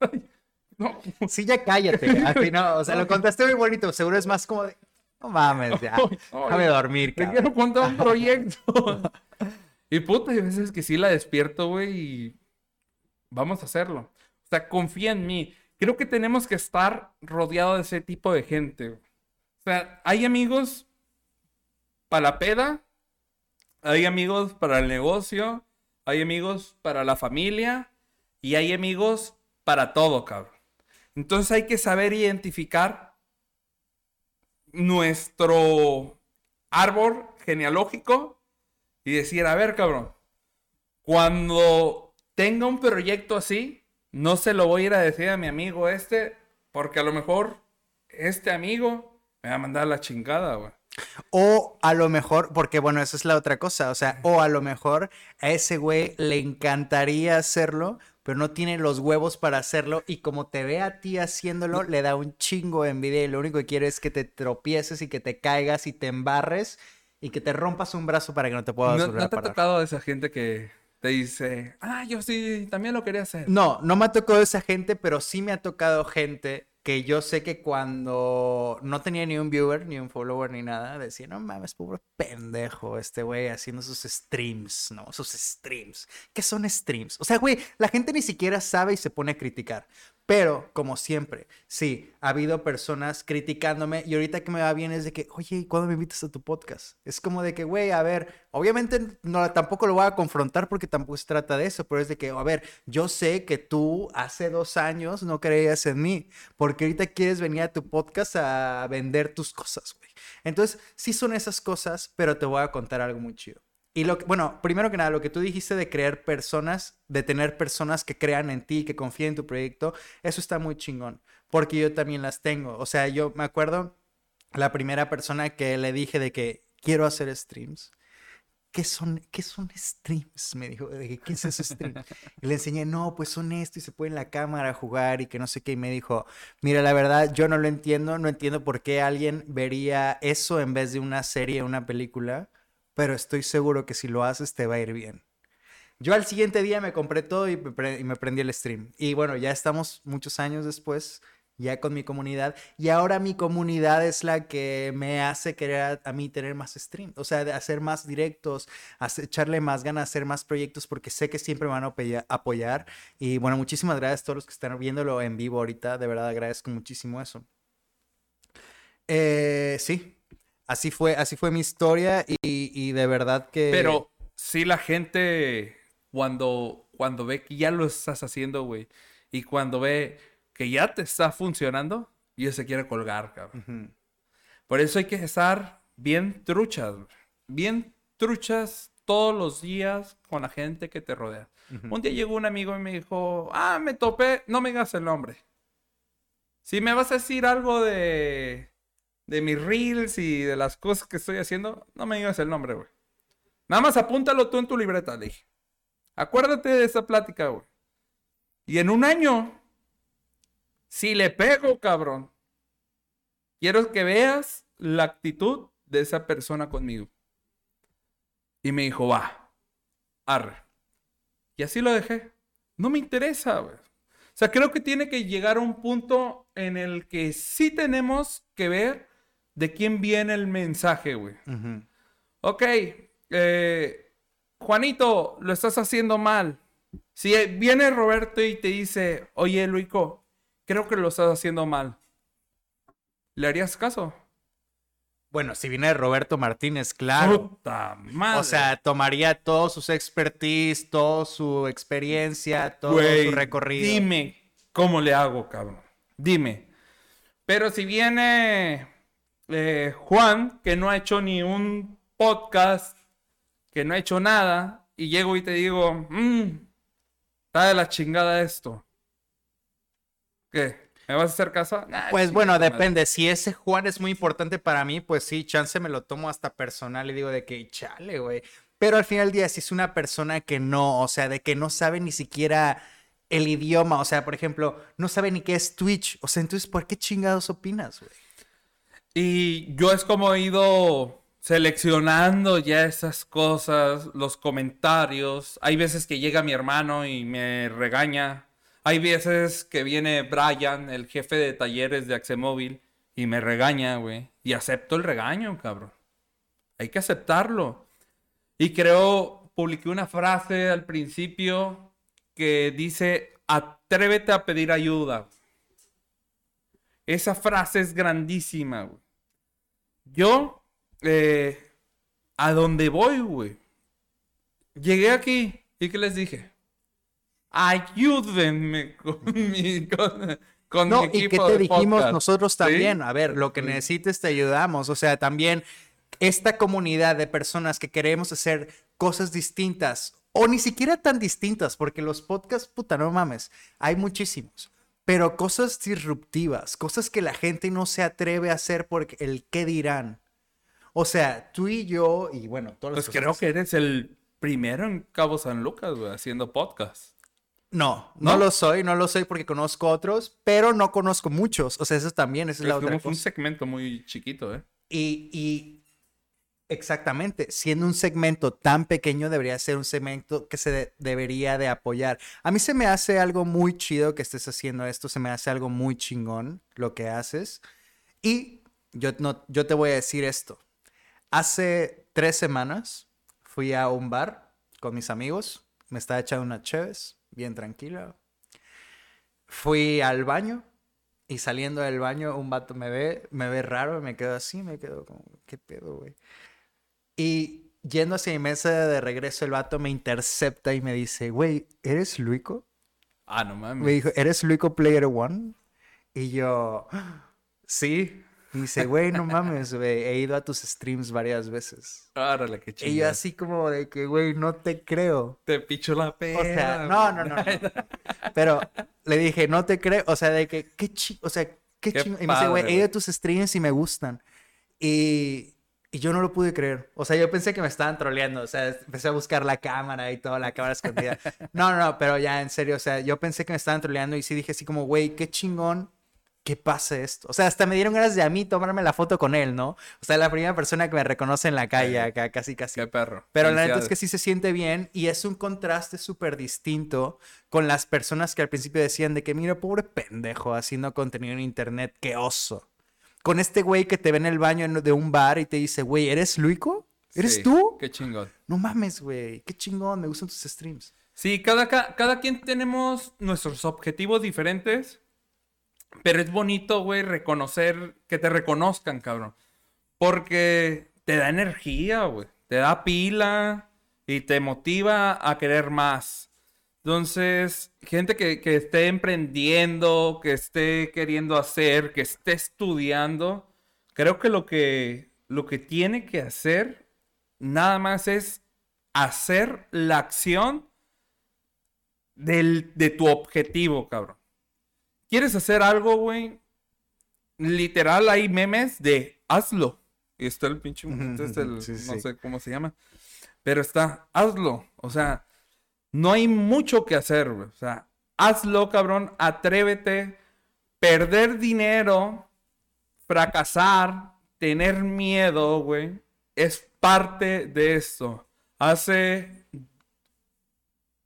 no. Sí, ya cállate. o sea, lo contaste muy bonito. Seguro es más como de, no mames, ya. Déjame dormir, Te quiero contar un proyecto. y puta, hay veces que sí la despierto, güey, y vamos a hacerlo. O sea, confía en mí. Creo que tenemos que estar rodeados de ese tipo de gente. O sea, hay amigos para la peda, hay amigos para el negocio, hay amigos para la familia y hay amigos para todo, cabrón. Entonces hay que saber identificar nuestro árbol genealógico y decir, a ver, cabrón, cuando tenga un proyecto así, no se lo voy a ir a decir a mi amigo este, porque a lo mejor este amigo me va a mandar la chingada, güey. O a lo mejor, porque bueno, esa es la otra cosa, o sea, o a lo mejor a ese güey le encantaría hacerlo, pero no tiene los huevos para hacerlo y como te ve a ti haciéndolo, le da un chingo de envidia y lo único que quiere es que te tropieces y que te caigas y te embarres y que te rompas un brazo para que no te puedas ¿No, ¿no te ha tocado esa gente que te dice, ah, yo sí, también lo quería hacer? No, no me ha tocado esa gente, pero sí me ha tocado gente que yo sé que cuando no tenía ni un viewer, ni un follower, ni nada, decía, no mames, pobre pendejo este güey haciendo sus streams, ¿no? Sus streams. ¿Qué son streams? O sea, güey, la gente ni siquiera sabe y se pone a criticar. Pero, como siempre, sí, ha habido personas criticándome y ahorita que me va bien es de que, oye, ¿cuándo me invitas a tu podcast? Es como de que, güey, a ver, obviamente no, tampoco lo voy a confrontar porque tampoco se trata de eso, pero es de que, a ver, yo sé que tú hace dos años no creías en mí, porque ahorita quieres venir a tu podcast a vender tus cosas, güey. Entonces, sí son esas cosas, pero te voy a contar algo muy chido. Y lo que, bueno, primero que nada, lo que tú dijiste de crear personas, de tener personas que crean en ti, que confíen en tu proyecto, eso está muy chingón, porque yo también las tengo. O sea, yo me acuerdo la primera persona que le dije de que quiero hacer streams. ¿Qué son, ¿Qué son streams? Me dijo, ¿qué es stream? Y le enseñé, no, pues son esto y se puede en la cámara jugar y que no sé qué. Y me dijo, mira, la verdad, yo no lo entiendo, no entiendo por qué alguien vería eso en vez de una serie, una película pero estoy seguro que si lo haces te va a ir bien. Yo al siguiente día me compré todo y me, prendí el stream. Y bueno, ya estamos muchos años después, ya con mi comunidad. Y ahora mi comunidad es la que me hace querer a, mí tener más stream. O sea, de hacer más directos, echarle más ganas, hacer más proyectos, porque sé que siempre me van a apoyar. Y bueno, muchísimas gracias a todos los que están viéndolo en vivo ahorita. De verdad agradezco muchísimo eso. Eh, sí, Así fue, así fue mi historia y, y de verdad que... Pero sí la gente cuando, cuando ve que ya lo estás haciendo, güey, y cuando ve que ya te está funcionando, ya se quiere colgar, cabrón. Por eso hay que estar bien truchas, bien truchas todos los días con la gente que te rodea. Un día llegó un amigo y me dijo, ah, me topé, no me digas el nombre. Si me vas a decir algo de, de mis reels y de las cosas que estoy haciendo, no me digas el nombre, güey. Nada más apúntalo tú en tu libreta, le dije. Acuérdate de esa plática, güey. Y en un año, si le pego, cabrón, quiero que veas la actitud de esa persona conmigo. Y me dijo, va, arre. Y así lo dejé. No me interesa, güey. O sea, creo que tiene que llegar a un punto en el que sí tenemos que ver de quién viene el mensaje, güey. Ok, eh, Juanito, lo estás haciendo mal. Si viene Roberto y te dice, oye, Luico, creo que lo estás haciendo mal. ¿Le harías caso? Bueno, si viene Roberto Martínez, claro. Puta madre. O sea, tomaría todos sus expertise, toda su experiencia, todo Güey, su recorrido. Dime cómo le hago, cabrón. Dime. Pero si viene eh, Juan, que no ha hecho ni un podcast, que no ha hecho nada, y llego y te digo, mmm, está de la chingada esto. ¿Qué? ¿Me vas a hacer caso? Nah, Pues bueno, madre. depende. Si ese Juan es muy importante para mí, pues sí, chance me lo tomo hasta personal y digo de que chale, güey. Pero al final del día, si es una persona que no, o sea, de que no sabe ni siquiera el idioma, o sea, por ejemplo, no sabe ni qué es Twitch, o sea, entonces, ¿por qué chingados opinas, güey? Y yo es como he ido seleccionando ya esas cosas, los comentarios. Hay veces que llega mi hermano y me regaña. Hay veces que viene Brian, el jefe de talleres de Axemóvil, y me regaña, güey. Y acepto el regaño, cabrón. Hay que aceptarlo. Y creo, publiqué una frase al principio que dice, atrévete a pedir ayuda. Esa frase es grandísima, güey. Yo, eh, a donde voy, güey. Llegué aquí y ¿qué les dije? Ayúdenme con mi, con, con No, mi y que te de dijimos podcast". nosotros ¿Sí? también, a ver, lo que Sí. necesites te ayudamos, o sea, también esta comunidad de personas que queremos hacer cosas distintas o ni siquiera tan distintas, porque los podcasts, puta, no mames, hay muchísimos, pero cosas disruptivas, cosas que la gente no se atreve a hacer porque el qué dirán. O sea, tú y yo, y bueno, todas las Pues creo que eres el primero en Cabo San Lucas, güey, haciendo podcast. No, no, ¿No? lo soy, no lo soy porque conozco otros, pero no conozco muchos. O sea, eso también, esa es la Es otra como cosa. un segmento muy chiquito, ¿eh? Y, y exactamente, siendo un segmento tan pequeño, debería ser un segmento que se de- debería de apoyar. A mí se me hace algo muy chido que estés haciendo esto, se me hace algo muy chingón lo que haces. Y yo, no, yo te voy a decir esto. Hace tres semanas fui a un bar con mis amigos, me estaba echando unas cheves, bien tranquila. Fui al baño y saliendo del baño, un vato me ve, me ve raro, me quedo así, me quedo como, ¿qué pedo, güey? Y yendo hacia mi mesa de regreso, el vato me intercepta y me dice, güey, ¿eres Luico? Ah, no mames. Me dijo, ¿eres Luico Player One? Y yo, sí. Y dice, güey, no mames, güey, he ido a tus streams varias veces. Árale, qué chido. Y yo así como de que, güey, no te creo. Te picho la pera. O sea, no, no, no, no. Pero le dije, no te creo. O sea, de que, qué chi... O sea, qué, Qué chingo. Y me dice, güey, he ido a tus streams y me gustan. Y, y yo no lo pude creer. O sea, yo pensé que me estaban troleando. O sea, empecé a buscar la cámara y toda la cámara escondida. No, no, no, pero ya en serio. O sea, yo pensé que me estaban troleando y sí dije así como, güey, qué chingón que pase esto. O sea, hasta me dieron ganas de a mí tomarme la foto con él, ¿no? O sea, la primera persona que me reconoce en la calle acá, casi, casi. Qué perro. Pero la neta es que sí se siente bien y es un contraste súper distinto con las personas que al principio decían de que, mira, pobre pendejo haciendo contenido en internet, qué oso. Con este güey que te ve en el baño de un bar y te dice, güey, ¿eres Luico? ¿Eres Sí, tú? Qué chingón. No mames, güey, qué chingón, me gustan tus streams. Sí, cada, ca- cada quien tenemos nuestros objetivos diferentes, pero es bonito, güey, reconocer, que te reconozcan, cabrón. Porque te da energía, güey. Te da pila y te motiva a querer más. Entonces, gente que, que esté emprendiendo, que esté queriendo hacer, que esté estudiando, creo que lo que, lo que tiene que hacer nada más es hacer la acción del, de tu objetivo, cabrón. ¿Quieres hacer algo, güey? Literal hay memes de hazlo. Y está el pinche, este es el- sí, no sé cómo se llama. Pero está, hazlo. O sea, no hay mucho que hacer, güey. O sea, hazlo, cabrón, atrévete. Perder dinero, fracasar, tener miedo, güey, es parte de esto. Hace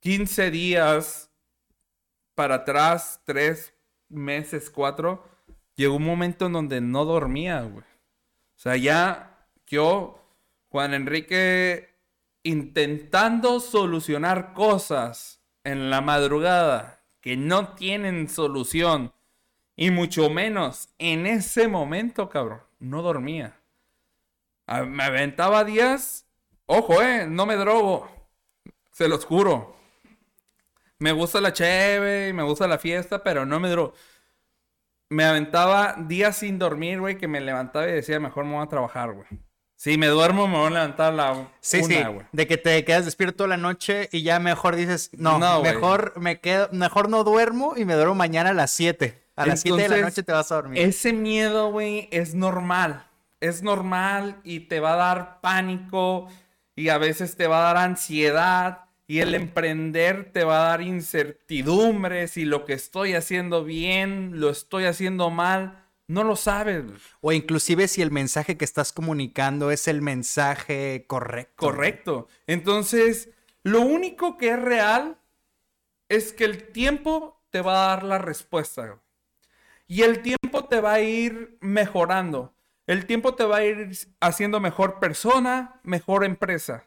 15 días para atrás, 3 meses, 4, llegó un momento en donde no dormía, güey. O sea, ya yo, Juan Enrique, intentando solucionar cosas en la madrugada que no tienen solución, y mucho menos en ese momento, cabrón, no dormía. A- Me aventaba días, ojo, eh, no me drogo, se los juro. Me gusta la cheve y me gusta la fiesta, pero no me drogo. Me aventaba días sin dormir, güey, que me levantaba y decía, mejor me voy a trabajar, güey. Si me duermo, me voy a levantar a la Sí, una, sí, de que te quedas despierto toda la noche y ya mejor dices, no, mejor me quedo, mejor no duermo y me duermo mañana a las 7. A las 7 de la noche te vas a dormir. Ese miedo, güey, es normal. Es normal y te va a dar pánico y a veces te va a dar ansiedad y el emprender te va a dar incertidumbre si lo que estoy haciendo bien, lo estoy haciendo mal, no lo sabes. O inclusive si el mensaje que estás comunicando es el mensaje correcto. Correcto. Entonces, lo único que es real es que el tiempo te va a dar la respuesta. Y el tiempo te va a ir mejorando. El tiempo te va a ir haciendo mejor persona, mejor empresa.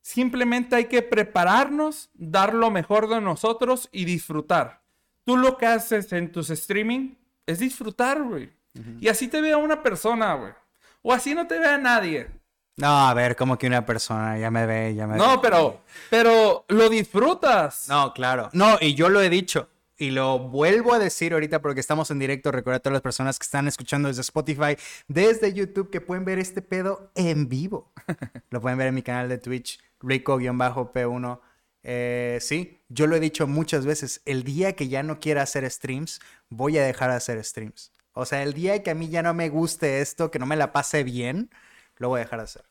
Simplemente hay que prepararnos, dar lo mejor de nosotros y disfrutar. Tú lo que haces en tus streaming es disfrutar, güey. Y así te vea una persona, güey. O así no te vea nadie. No, a ver, como que una persona ya me ve, ya me ve. No, pero, pero lo disfrutas. No, claro. No, y yo lo he dicho. Y lo vuelvo a decir ahorita porque estamos en directo. Recuerda a todas las personas que están escuchando desde Spotify, desde YouTube, que pueden ver este pedo en vivo. lo pueden ver en mi canal de Twitch, Rico-P1. Eh, sí, yo lo he dicho muchas veces. El día que ya no quiera hacer streams, voy a dejar de hacer streams. O sea, el día que a mí ya no me guste esto, que no me la pase bien, lo voy a dejar de hacer.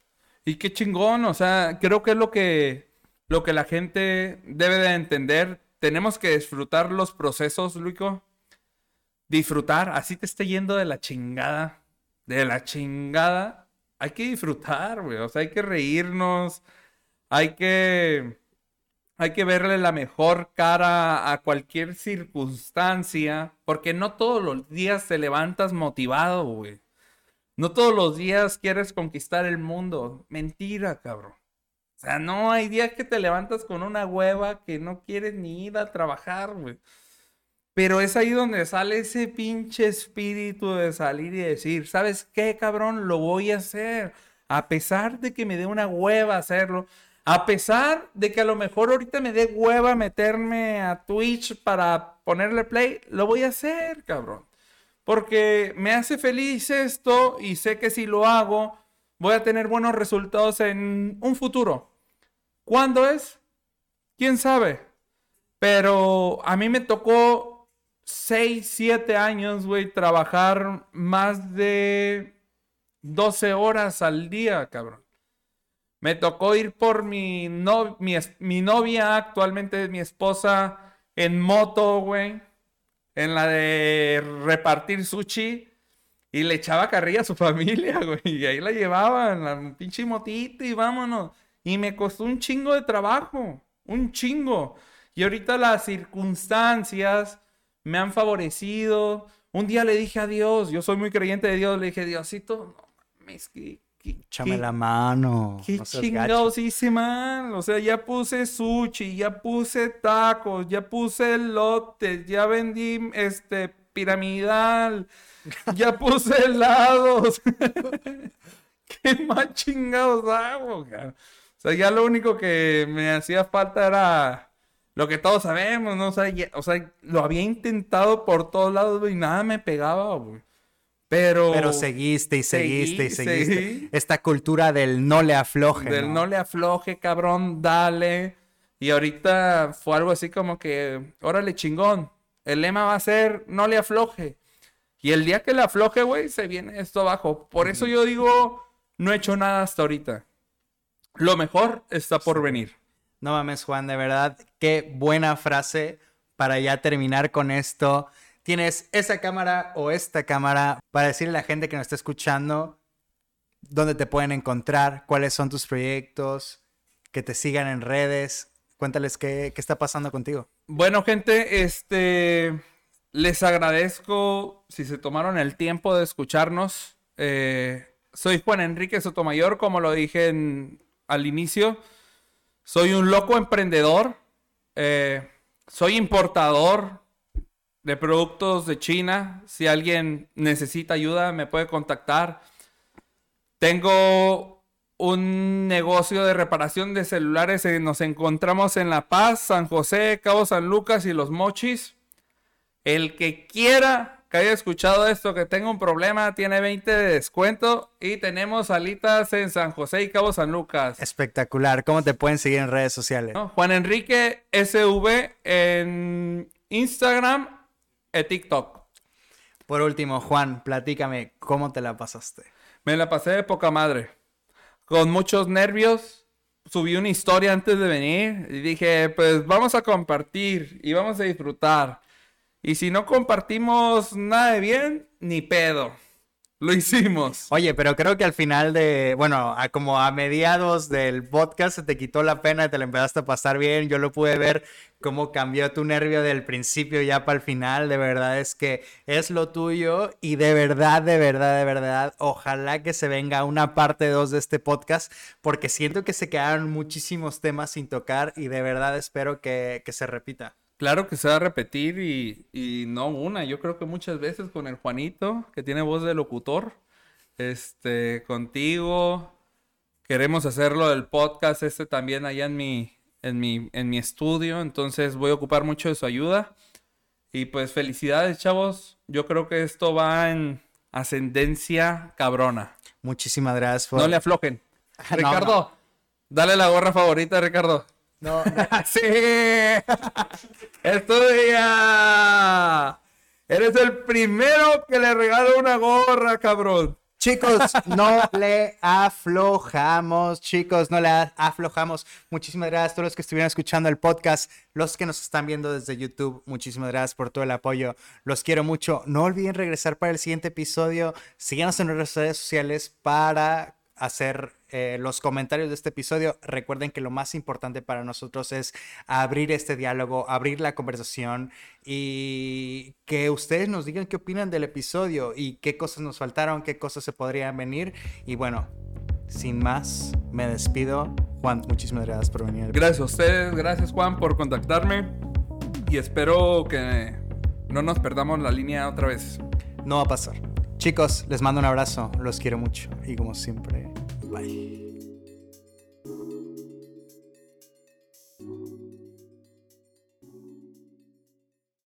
Y qué chingón, o sea, creo que es lo que, lo que la gente debe de entender. Tenemos que disfrutar los procesos, Luico. Disfrutar, así te esté yendo de la chingada. De la chingada. Hay que disfrutar, güey. O sea, hay que reírnos. Hay que. Hay que verle la mejor cara a cualquier circunstancia. Porque no todos los días te levantas motivado, güey. No todos los días quieres conquistar el mundo. Mentira, cabrón. O sea, no hay días que te levantas con una hueva que no quieres ni ir a trabajar, güey. Pero es ahí donde sale ese pinche espíritu de salir y decir, ¿sabes qué, cabrón? Lo voy a hacer. A pesar de que me dé una hueva hacerlo. A pesar de que a lo mejor ahorita me dé hueva meterme a Twitch para ponerle play, lo voy a hacer, cabrón. Porque me hace feliz esto y sé que si lo hago voy a tener buenos resultados en un futuro. ¿Cuándo es? ¿Quién sabe? Pero a mí me tocó 6, 7 años, güey, trabajar más de 12 horas al día, cabrón. Me tocó ir por mi, no, mi, mi novia, actualmente mi esposa, en moto, güey. En la de repartir sushi. Y le echaba carrilla a su familia, güey. Y ahí la llevaba en la pinche motita y vámonos. Y me costó un chingo de trabajo. Un chingo. Y ahorita las circunstancias me han favorecido. Un día le dije a Dios, yo soy muy creyente de Dios, le dije, Diosito, no mames, que- Échame la mano. ¿Qué no seas chingados gacho. hice mal? O sea, ya puse sushi, ya puse tacos, ya puse elotes, ya vendí este piramidal, ya puse helados. ¿qué más chingados hago? O sea, ya lo único que me hacía falta era lo que todos sabemos, ¿no? O sea, o sea lo había intentado por todos lados, y nada me pegaba, güey. Pero, Pero seguiste y seguiste y seguiste. Esta cultura del no le afloje. Del ¿no? le afloje, cabrón, dale. Y ahorita fue algo así como que, órale, chingón. El lema va a ser no le afloje. Y el día que le afloje, güey, se viene esto abajo. Por eso yo digo, no he hecho nada hasta ahorita. Lo mejor está por venir. No mames, Juan, de verdad, qué buena frase para ya terminar con esto tienes esa cámara o esta cámara para decirle a la gente que nos está escuchando dónde te pueden encontrar, cuáles son tus proyectos, que te sigan en redes. Cuéntales qué, está pasando contigo. Bueno, gente, este les agradezco si se tomaron el tiempo de escucharnos. Eh, soy Juan Enrique Sotomayor, como lo dije al inicio. Soy un loco emprendedor. Eh, soy importador de productos de China. Si alguien necesita ayuda, me puede contactar. Tengo un negocio de reparación de celulares. nos encontramos en La Paz, San José, Cabo San Lucas y Los Mochis. El que quiera que haya escuchado esto, que tenga un problema, tiene 20 de descuento. Y tenemos salitas en San José y Cabo San Lucas. Espectacular. ¿Cómo te pueden seguir en redes sociales? Juan Enrique SV en Instagram TikTok. Por último, Juan, platícame, ¿cómo te la pasaste? Me la pasé de poca madre. Con muchos nervios. Subí una historia antes de venir y dije, pues vamos a compartir y vamos a disfrutar. Y si no compartimos nada de bien, ni pedo. Lo hicimos. Oye, pero creo que al final de, bueno, como a mediados del podcast se te quitó la pena y te la empezaste a pasar bien. Yo lo pude ver cómo cambió tu nervio del principio ya para el final. De verdad es que es lo tuyo y de verdad, de verdad, de verdad, ojalá que se venga una parte 2 de este podcast porque siento que se quedaron muchísimos temas sin tocar y de verdad espero que, que se repita. Claro que se va a repetir y, no una, yo creo que muchas veces con el Juanito, que tiene voz de locutor, este, contigo, queremos hacerlo del podcast este también allá en mi, en mi, en mi estudio, entonces voy a ocupar mucho de su ayuda. Y pues felicidades, chavos. Yo creo que esto va en ascendencia cabrona. Muchísimas gracias. No le aflojen. Ricardo, dale la gorra favorita, Ricardo. No, sí. Estudia. Eres el primero que le regalo una gorra, cabrón. Chicos, no le aflojamos, chicos, no le aflojamos. Muchísimas gracias a todos los que estuvieron escuchando el podcast, los que nos están viendo desde YouTube, muchísimas gracias por todo el apoyo. Los quiero mucho. No olviden regresar para el siguiente episodio. Síganos en nuestras redes sociales para hacer eh, los comentarios de este episodio. Recuerden que lo más importante para nosotros es abrir este diálogo, abrir la conversación y que ustedes nos digan qué opinan del episodio y qué cosas nos faltaron, qué cosas se podrían venir. Y bueno, sin más, me despido. Juan, muchísimas gracias por venir. Gracias a ustedes, gracias Juan por contactarme y espero que no nos perdamos la línea otra vez. No va a pasar. Chicos, les mando un abrazo, los quiero mucho y como siempre, bye.